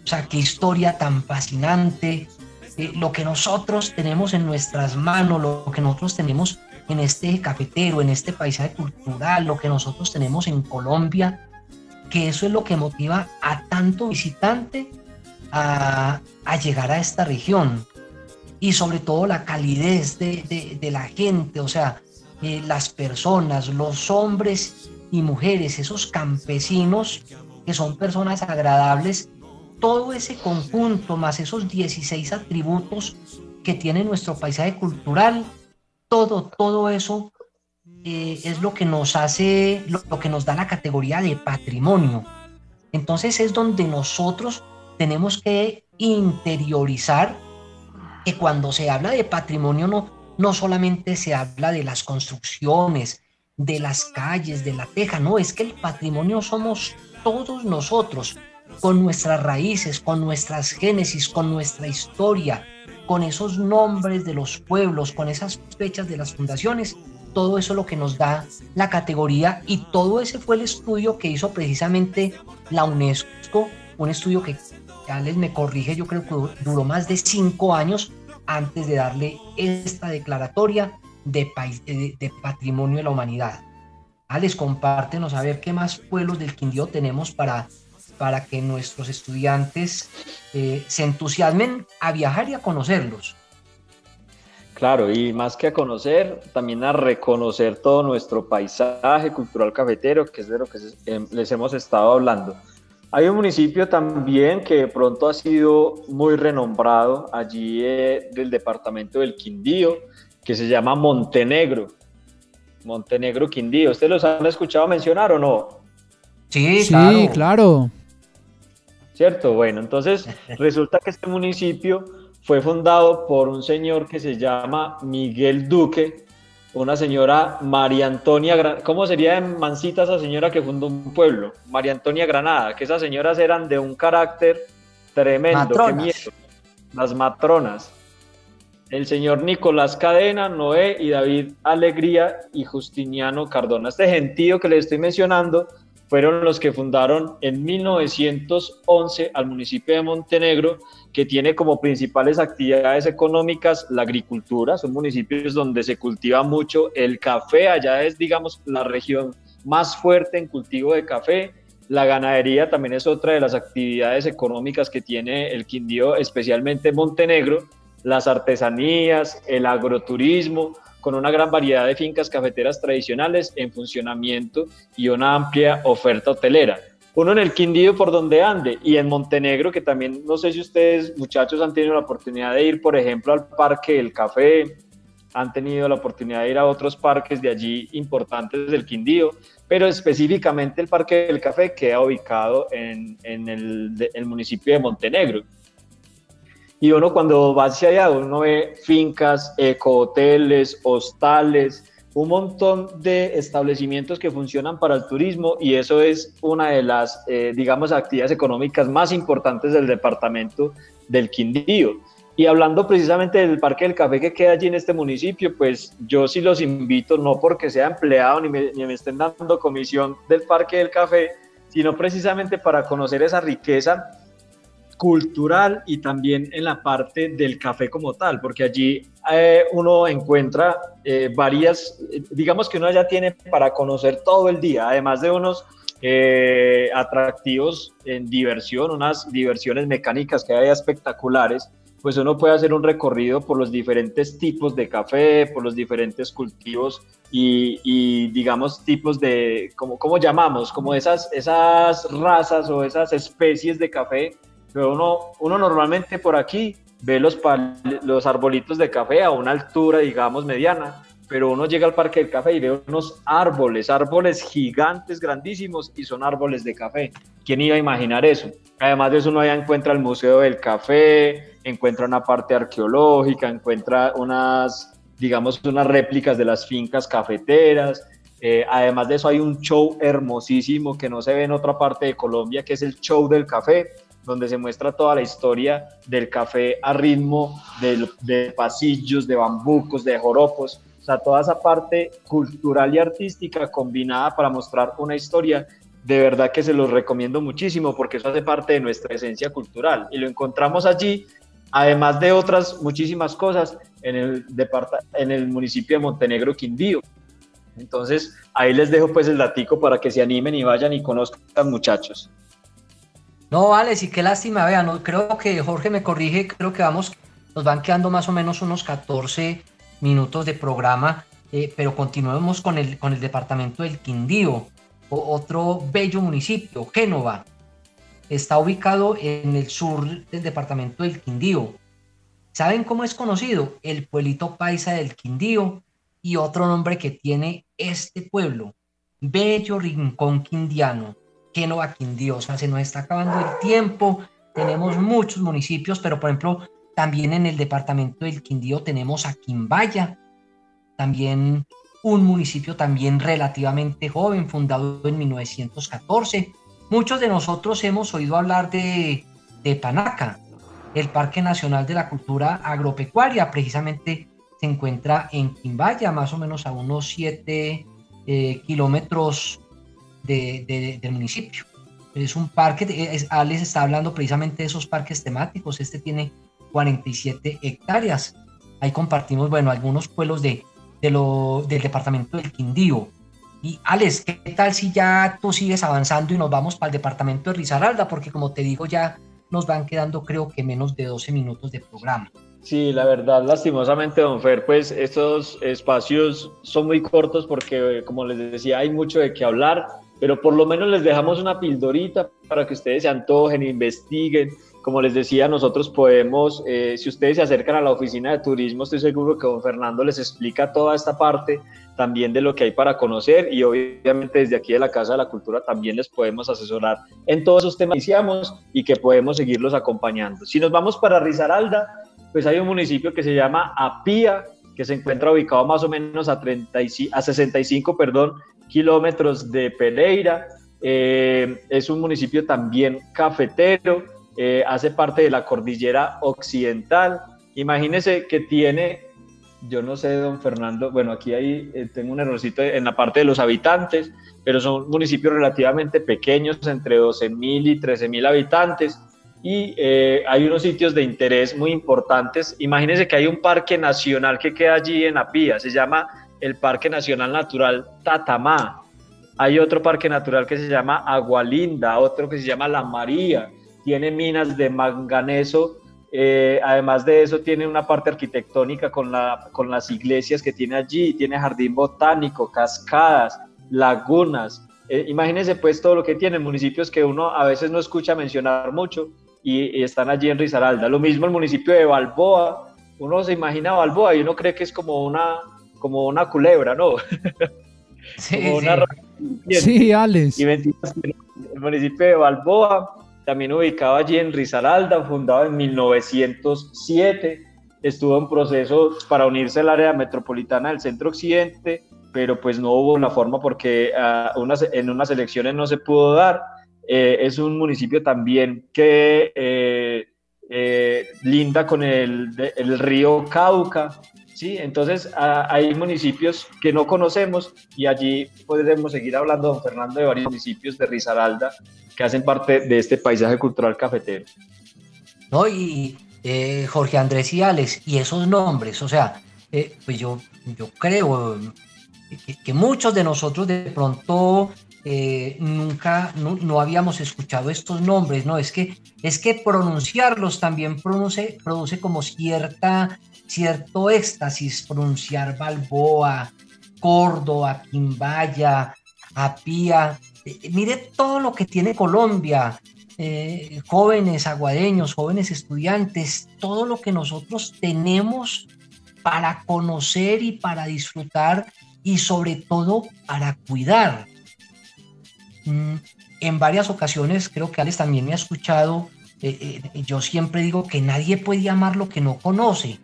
o sea, qué historia tan fascinante, eh, lo que nosotros tenemos en nuestras manos, lo que nosotros tenemos en este cafetero, en este paisaje cultural, lo que nosotros tenemos en Colombia, que eso es lo que motiva a tanto visitante a, llegar a esta región. Y sobre todo la calidez de, la gente, o sea, eh, las personas, los hombres y mujeres, esos campesinos que son personas agradables, todo ese conjunto más esos 16 atributos que tiene nuestro paisaje cultural, todo, todo eso eh, es lo que nos hace, lo, que nos da la categoría de patrimonio. Entonces es donde nosotros tenemos que interiorizar que cuando se habla de patrimonio no, no solamente se habla de las construcciones, de las calles, de la teja, no, es que el patrimonio somos todos nosotros, con nuestras raíces, con nuestras génesis, con nuestra historia, con esos nombres de los pueblos, con esas fechas de las fundaciones, todo eso es lo que nos da la categoría y todo ese fue el estudio que hizo precisamente la UNESCO, un estudio que ya les me corrige, yo creo que duró más de cinco años antes de darle esta declaratoria de, patrimonio de la humanidad. Alex, compártenos a ver qué más pueblos del Quindío tenemos para, para que nuestros estudiantes eh, se entusiasmen a viajar y a conocerlos. Claro, y más que a conocer, también a reconocer todo nuestro paisaje cultural cafetero, que es de lo que em, les hemos estado hablando. Hay un municipio también que de pronto ha sido muy renombrado allí eh, del departamento del Quindío, que se llama Montenegro. Montenegro Quindío. ¿Ustedes los han escuchado mencionar o no? Sí, sí claro. ¿Cierto? Bueno, entonces resulta que este municipio fue fundado por un señor que se llama Miguel Duque, una señora María Antonia, ¿cómo sería en Mancita esa señora que fundó un pueblo? María Antonia Granada, que esas señoras eran de un carácter tremendo, miedo. Las matronas. El señor Nicolás Cadena, Noé y David Alegría y Justiniano Cardona. Este gentío que les estoy mencionando fueron los que fundaron en 1911 al municipio de Montenegro, que tiene como principales actividades económicas la agricultura. Son municipios donde se cultiva mucho el café, allá es, digamos, la región más fuerte en cultivo de café. La ganadería también es otra de las actividades económicas que tiene el Quindío, especialmente Montenegro. Las artesanías, el agroturismo, con una gran variedad de fincas cafeteras tradicionales en funcionamiento y una amplia oferta hotelera. Uno en el Quindío por donde ande y en Montenegro, que también no sé si ustedes muchachos han tenido la oportunidad de ir, por ejemplo, al Parque del Café, han tenido la oportunidad de ir a otros parques de allí importantes del Quindío, pero específicamente el Parque del Café queda ubicado en, el, el municipio de Montenegro. Y uno cuando va hacia allá, uno ve fincas, ecohoteles, hostales, un montón de establecimientos que funcionan para el turismo y eso es una de las, eh, digamos, actividades económicas más importantes del departamento del Quindío. Y hablando precisamente del Parque del Café que queda allí en este municipio, pues yo sí los invito, no porque sea empleado ni me, ni me estén dando comisión del Parque del Café, sino precisamente para conocer esa riqueza cultural y también en la parte del café como tal, porque allí eh, uno encuentra eh, varias, digamos que uno ya tiene para conocer todo el día, además de unos eh, atractivos en diversión, unas diversiones mecánicas que hay espectaculares, pues uno puede hacer un recorrido por los diferentes tipos de café, por los diferentes cultivos y, digamos tipos de, como, ¿cómo llamamos? Como esas, esas razas o esas especies de café pero uno, uno normalmente por aquí ve los, los arbolitos de café a una altura, digamos, mediana, pero uno llega al Parque del Café y ve unos árboles, árboles gigantes, grandísimos, y son árboles de café. ¿Quién iba a imaginar eso? Además de eso, uno ya encuentra el Museo del Café, encuentra una parte arqueológica, encuentra unas, digamos, unas réplicas de las fincas cafeteras. Eh, además de eso, hay un show hermosísimo que no se ve en otra parte de Colombia, que es el show del café donde se muestra toda la historia del café a ritmo de, pasillos, de bambucos, de joropos, o sea, toda esa parte cultural y artística combinada para mostrar una historia, de verdad que se los recomiendo muchísimo porque eso hace parte de nuestra esencia cultural y lo encontramos allí, además de otras muchísimas cosas, en el, en el municipio de Montenegro, Quindío. Entonces, ahí les dejo pues el datico para que se animen y vayan y conozcan muchachos. No, vale, sí, qué lástima, vean, creo que Jorge me corrige, creo que vamos, nos van quedando más o menos unos 14 minutos de programa, eh, pero continuemos con el, con el departamento del Quindío, otro bello municipio, Génova. Está ubicado en el sur del departamento del Quindío. ¿Saben cómo es conocido? El pueblito paisa del Quindío y otro nombre que tiene este pueblo, Bello Rincón Quindiano Génova, Quindío. O sea, se nos está acabando el tiempo. Tenemos muchos municipios, pero por ejemplo, también en el departamento del Quindío tenemos a Quimbaya, también un municipio también relativamente joven, fundado en 1914. Muchos de nosotros hemos oído hablar de, de Panaca, el Parque Nacional de la Cultura Agropecuaria, precisamente se encuentra en Quimbaya, más o menos a unos 7 eh, kilómetros del municipio. Es un parque, es, Alex está hablando precisamente de esos parques temáticos, este tiene 47 hectáreas. Ahí compartimos, bueno, algunos pueblos de, de lo, del departamento del Quindío. Y Alex, ¿qué tal si ya tú sigues avanzando y nos vamos para el departamento de Risaralda? Porque como te digo, ya nos van quedando creo que menos de 12 minutos de programa. Sí, la verdad, lastimosamente, don Fer, pues estos espacios son muy cortos porque, como les decía, hay mucho de qué hablar pero por lo menos les dejamos una pildorita para que ustedes se antojen, investiguen, como les decía, nosotros podemos, eh, si ustedes se acercan a la oficina de turismo, estoy seguro que don Fernando les explica toda esta parte también de lo que hay para conocer y obviamente desde aquí de la Casa de la Cultura también les podemos asesorar en todos esos temas que iniciamos y que podemos seguirlos acompañando. Si nos vamos para Risaralda, pues hay un municipio que se llama Apía, que se encuentra ubicado más o menos a, 35, a 65 perdón, kilómetros de Pereira. Eh, es un municipio también cafetero, eh, hace parte de la cordillera occidental. Imagínese que tiene, yo no sé, don Fernando, bueno, aquí hay, eh, tengo un errorcito en la parte de los habitantes, pero son municipios relativamente pequeños, entre 12.000 y 13.000 habitantes y eh, hay unos sitios de interés muy importantes. Imagínense que hay un parque nacional que queda allí en Apía, se llama el Parque Nacional Natural Tatamá. Hay otro parque natural que se llama Agualinda, otro que se llama La María, tiene minas de manganeso, eh, además de eso tiene una parte arquitectónica con, la, con las iglesias que tiene allí, tiene jardín botánico, cascadas, lagunas. Eh, imagínense pues todo lo que tiene, municipios que uno a veces no escucha mencionar mucho, y, están allí en Risaralda. Lo mismo el municipio de Balboa, uno se imagina Balboa y uno cree que es como una, como una culebra, ¿no? Sí, sí. Alex. Y el municipio de Balboa, también ubicado allí en Risaralda, fundado en 1907, estuvo en proceso para unirse al área metropolitana del centro occidente, pero pues no hubo una forma porque uh, en unas elecciones no se pudo dar eh, es un municipio también que eh, eh, linda con el, el, río Cauca, ¿sí? Entonces hay municipios que no conocemos y allí podremos seguir hablando, don Fernando, de varios municipios de Risaralda que hacen parte de este paisaje cultural cafetero. No, y Jorge Andrés y Alex, y esos nombres, o sea, pues yo, yo creo que, que, muchos de nosotros de pronto eh, nunca, no, habíamos escuchado estos nombres, ¿no? Es que, es que pronunciarlos también produce, produce como cierta, cierto éxtasis, pronunciar Balboa, Córdoba, Quimbaya, Apía. Eh, mire todo lo que tiene Colombia, eh, jóvenes aguadeños, jóvenes estudiantes, todo lo que nosotros tenemos para conocer y para disfrutar y sobre todo para cuidar. En varias ocasiones, creo que Alex también me ha escuchado, eh, eh, yo siempre digo que nadie puede amar lo que no conoce.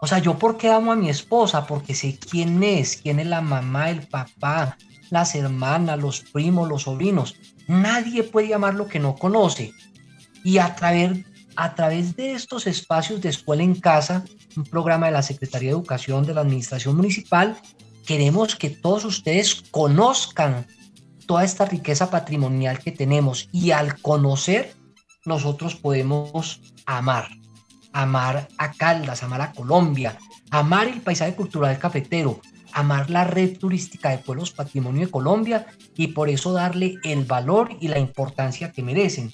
O sea, yo por qué amo a mi esposa, porque sé quién es, quién es la mamá, el papá, las hermanas, los primos, los sobrinos. Nadie puede amar lo que no conoce. Y a través, a través de estos espacios de escuela en casa, un programa de la Secretaría de Educación de la Administración Municipal, queremos que todos ustedes conozcan toda esta riqueza patrimonial que tenemos y al conocer nosotros podemos amar, amar a Caldas, amar a Colombia, amar el paisaje cultural cafetero, amar la red turística de pueblos patrimonio de Colombia y por eso darle el valor y la importancia que merecen.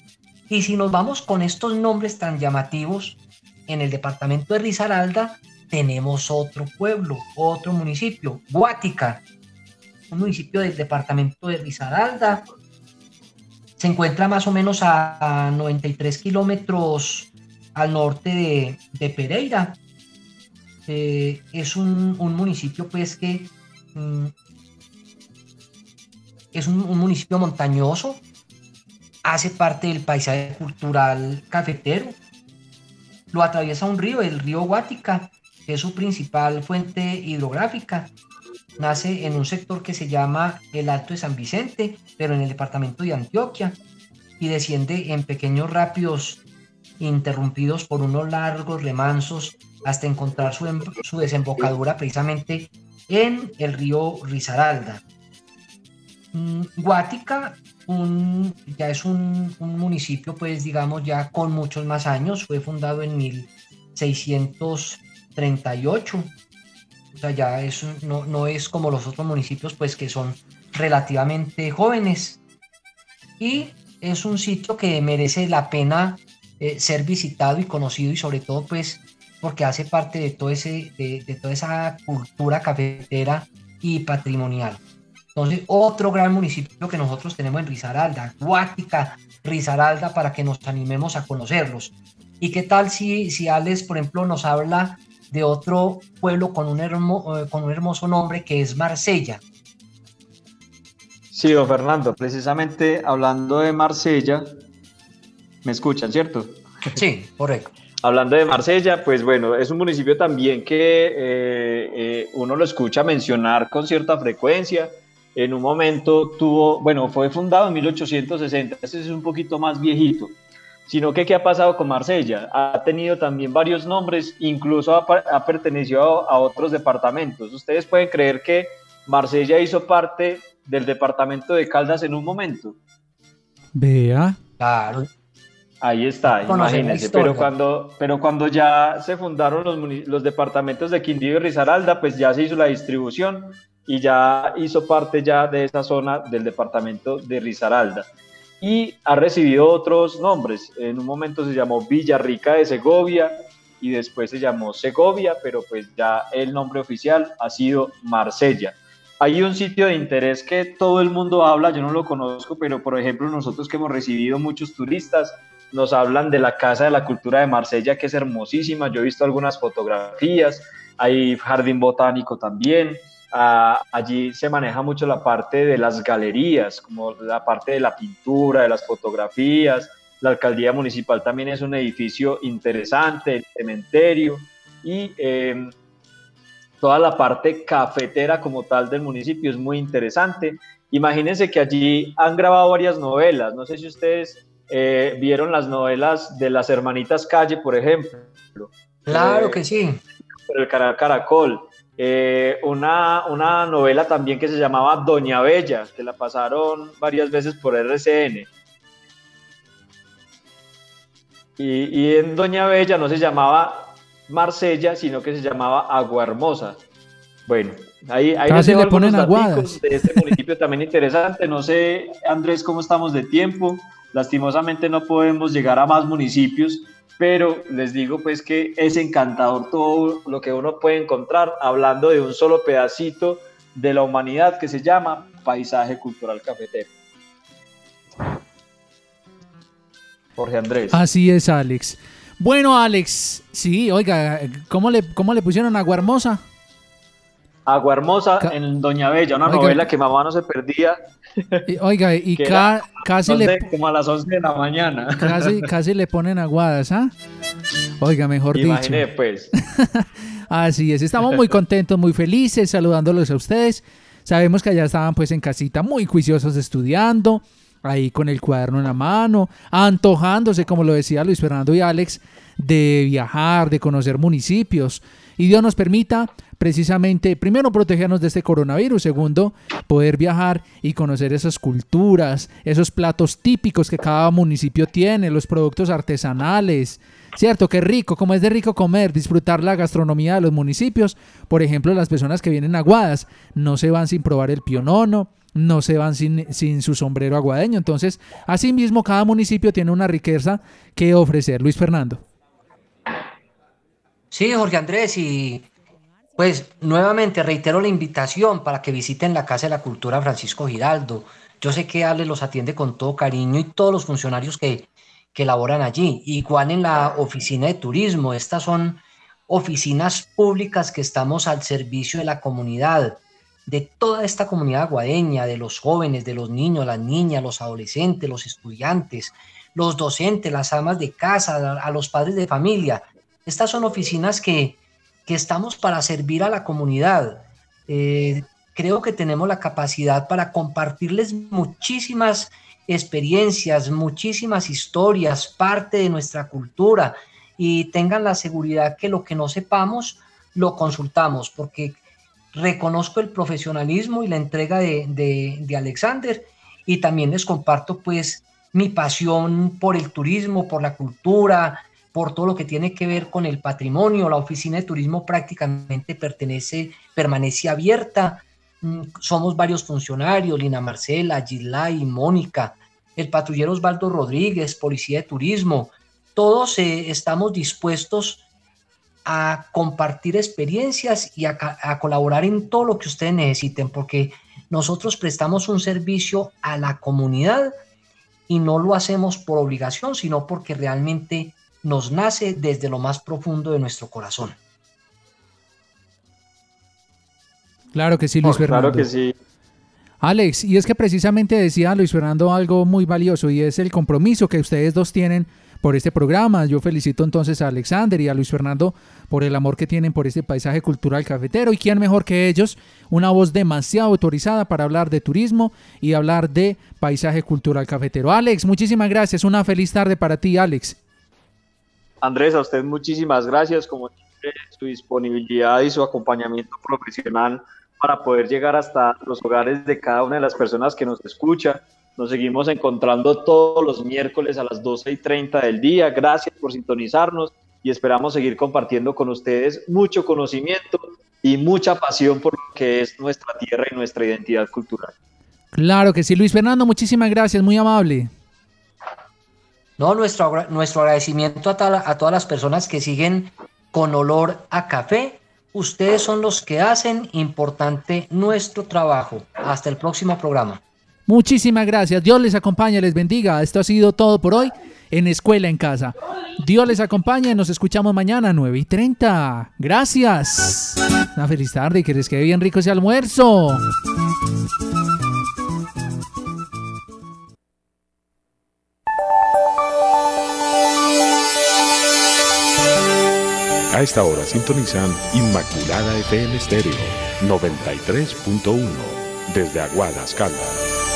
Y si nos vamos con estos nombres tan llamativos, en el departamento de Risaralda tenemos otro pueblo, otro municipio, Guática, un municipio del departamento de Risaralda. Se encuentra más o menos a, 93 kilómetros al norte de, Pereira. Eh, es un, municipio pues que mm, es un, municipio montañoso, hace parte del paisaje cultural cafetero, lo atraviesa un río, el río Guática, que es su principal fuente hidrográfica nace en un sector que se llama el Alto de San Vicente, pero en el departamento de Antioquia, y desciende en pequeños rápidos interrumpidos por unos largos remansos hasta encontrar su, em, desembocadura precisamente en el río Risaralda. Mm, Guática un, ya es un, municipio, pues digamos, ya con muchos más años, fue fundado en 1638 o sea, ya no, es como los otros municipios, pues que son relativamente jóvenes. Y es un sitio que merece la pena eh, ser visitado y conocido y sobre todo pues porque hace parte de, todo ese, de, toda esa cultura cafetera y patrimonial. Entonces, otro gran municipio que nosotros tenemos en Risaralda, Guática, Risaralda, para que nos animemos a conocerlos. ¿Y qué tal si, si Alex, por ejemplo, nos habla de otro pueblo con un, hermo, eh, con un hermoso nombre que es Marsella? Sí, don Fernando, precisamente hablando de Marsella, ¿me escuchan, cierto? Sí, correcto. Hablando de Marsella, pues bueno, es un municipio también que eh, eh, uno lo escucha mencionar con cierta frecuencia. En un momento tuvo, bueno, fue fundado en 1860, ese es un poquito más viejito, sino que ¿qué ha pasado con Marsella? Ha tenido también varios nombres, incluso ha, ha pertenecido a, a otros departamentos. Ustedes pueden creer que Marsella hizo parte del departamento de Caldas en un momento. Vea. Claro. Ahí está, Conocer imagínense. Pero cuando, pero cuando ya se fundaron los, los departamentos de Quindío y Risaralda, pues ya se hizo la distribución y ya hizo parte ya de esa zona del departamento de Risaralda. Y ha recibido otros nombres. En un momento se llamó Villarrica de Segovia y después se llamó Segovia, pero pues ya el nombre oficial ha sido Marsella. Hay un sitio de interés que todo el mundo habla, yo no lo conozco, pero por ejemplo nosotros que hemos recibido muchos turistas, nos hablan de la Casa de la Cultura de Marsella, que es hermosísima. Yo he visto algunas fotografías, hay jardín botánico también. Allí se maneja mucho la parte de las galerías, como la parte de la pintura, de las fotografías. La alcaldía municipal también es un edificio interesante, el cementerio y eh, toda la parte cafetera como tal del municipio es muy interesante. Imagínense que allí han grabado varias novelas. No sé si ustedes eh, vieron las novelas de las hermanitas Calle, por ejemplo. Claro Eh, que sí. Por el canal Caracol. Eh, una, una novela también que se llamaba Doña Bella, que la pasaron varias veces por RCN. Y, y en Doña Bella no se llamaba Marsella, sino que se llamaba Agua Hermosa. Bueno, ahí, ahí Casi les le ponen aguadas. de este municipio también interesante. No sé, Andrés, cómo estamos de tiempo. Lastimosamente no podemos llegar a más municipios, pero les digo pues que es encantador todo lo que uno puede encontrar hablando de un solo pedacito de la humanidad que se llama paisaje cultural cafetero. Jorge Andrés. Así es, Alex. Bueno, Alex, sí, oiga, ¿cómo le, cómo le pusieron agua hermosa? Agua Hermosa en Doña Bella, una Oiga. novela que mamá no se perdía. Y- Oiga, y ca- casi, le, como a las 11 de la mañana. casi, casi le ponen aguadas, ¿ah? Oiga, mejor dicho. Pues. Así es, estamos muy contentos, muy felices, saludándolos a ustedes. Sabemos que allá estaban pues en casita muy juiciosos estudiando, ahí con el cuaderno en la mano, antojándose, como lo decía Luis Fernando y Alex, de viajar, de conocer municipios. Y Dios nos permita precisamente, primero, protegernos de este coronavirus, segundo, poder viajar y conocer esas culturas, esos platos típicos que cada municipio tiene, los productos artesanales. Cierto, qué rico, como es de rico comer, disfrutar la gastronomía de los municipios. Por ejemplo, las personas que vienen aguadas no se van sin probar el pionono, no se van sin, sin su sombrero aguadeño. Entonces, asimismo, cada municipio tiene una riqueza que ofrecer. Luis Fernando. Sí, Jorge Andrés, y pues nuevamente reitero la invitación para que visiten la Casa de la Cultura Francisco Giraldo. Yo sé que Ale los atiende con todo cariño y todos los funcionarios que, que laboran allí. Igual en la oficina de turismo, estas son oficinas públicas que estamos al servicio de la comunidad, de toda esta comunidad aguadeña, de los jóvenes, de los niños, las niñas, los adolescentes, los estudiantes, los docentes, las amas de casa, a los padres de familia. Estas son oficinas que, que estamos para servir a la comunidad. Eh, creo que tenemos la capacidad para compartirles muchísimas experiencias, muchísimas historias, parte de nuestra cultura y tengan la seguridad que lo que no sepamos lo consultamos, porque reconozco el profesionalismo y la entrega de, de- de Alexander y también les comparto pues mi pasión por el turismo, por la cultura, por todo lo que tiene que ver con el patrimonio. La oficina de turismo prácticamente pertenece, permanece abierta. Mm, Somos varios funcionarios, Lina Marcela, Gislay, Mónica, el patrullero Osvaldo Rodríguez, Policía de Turismo. Todos eh, estamos dispuestos a compartir experiencias y a, a colaborar en todo lo que ustedes necesiten, porque nosotros prestamos un servicio a la comunidad y no lo hacemos por obligación, sino porque realmente nos nace desde lo más profundo de nuestro corazón. Claro que sí, Luis Oh, Fernando. Claro que sí. Alex, y es que precisamente decía Luis Fernando algo muy valioso y es el compromiso que ustedes dos tienen por este programa. Yo felicito entonces a Alexander y a Luis Fernando por el amor que tienen por este paisaje cultural cafetero. ¿Y quién mejor que ellos? Una voz demasiado autorizada para hablar de turismo y hablar de paisaje cultural cafetero. Alex, muchísimas gracias. Una feliz tarde para ti, Alex. Andrés, a usted muchísimas gracias, como siempre, su disponibilidad y su acompañamiento profesional para poder llegar hasta los hogares de cada una de las personas que nos escucha. Nos seguimos encontrando todos los miércoles a las 12 y 30 del día. Gracias por sintonizarnos y esperamos seguir compartiendo con ustedes mucho conocimiento y mucha pasión por lo que es nuestra tierra y nuestra identidad cultural. Claro que sí, Luis Fernando, muchísimas gracias, muy amable. No, nuestro, nuestro agradecimiento a, ta- a todas las personas que siguen con olor a café. Ustedes son los que hacen importante nuestro trabajo. Hasta el próximo programa. Muchísimas gracias. Dios les acompañe, les bendiga. Esto ha sido todo por hoy en Escuela en Casa. Dios les acompañe. Nos escuchamos mañana, 9 y 30. Gracias. Una feliz tarde y que les quede bien rico ese almuerzo. A esta hora sintonizan Inmaculada FM Stereo 93.1 desde Aguadas, Caldas.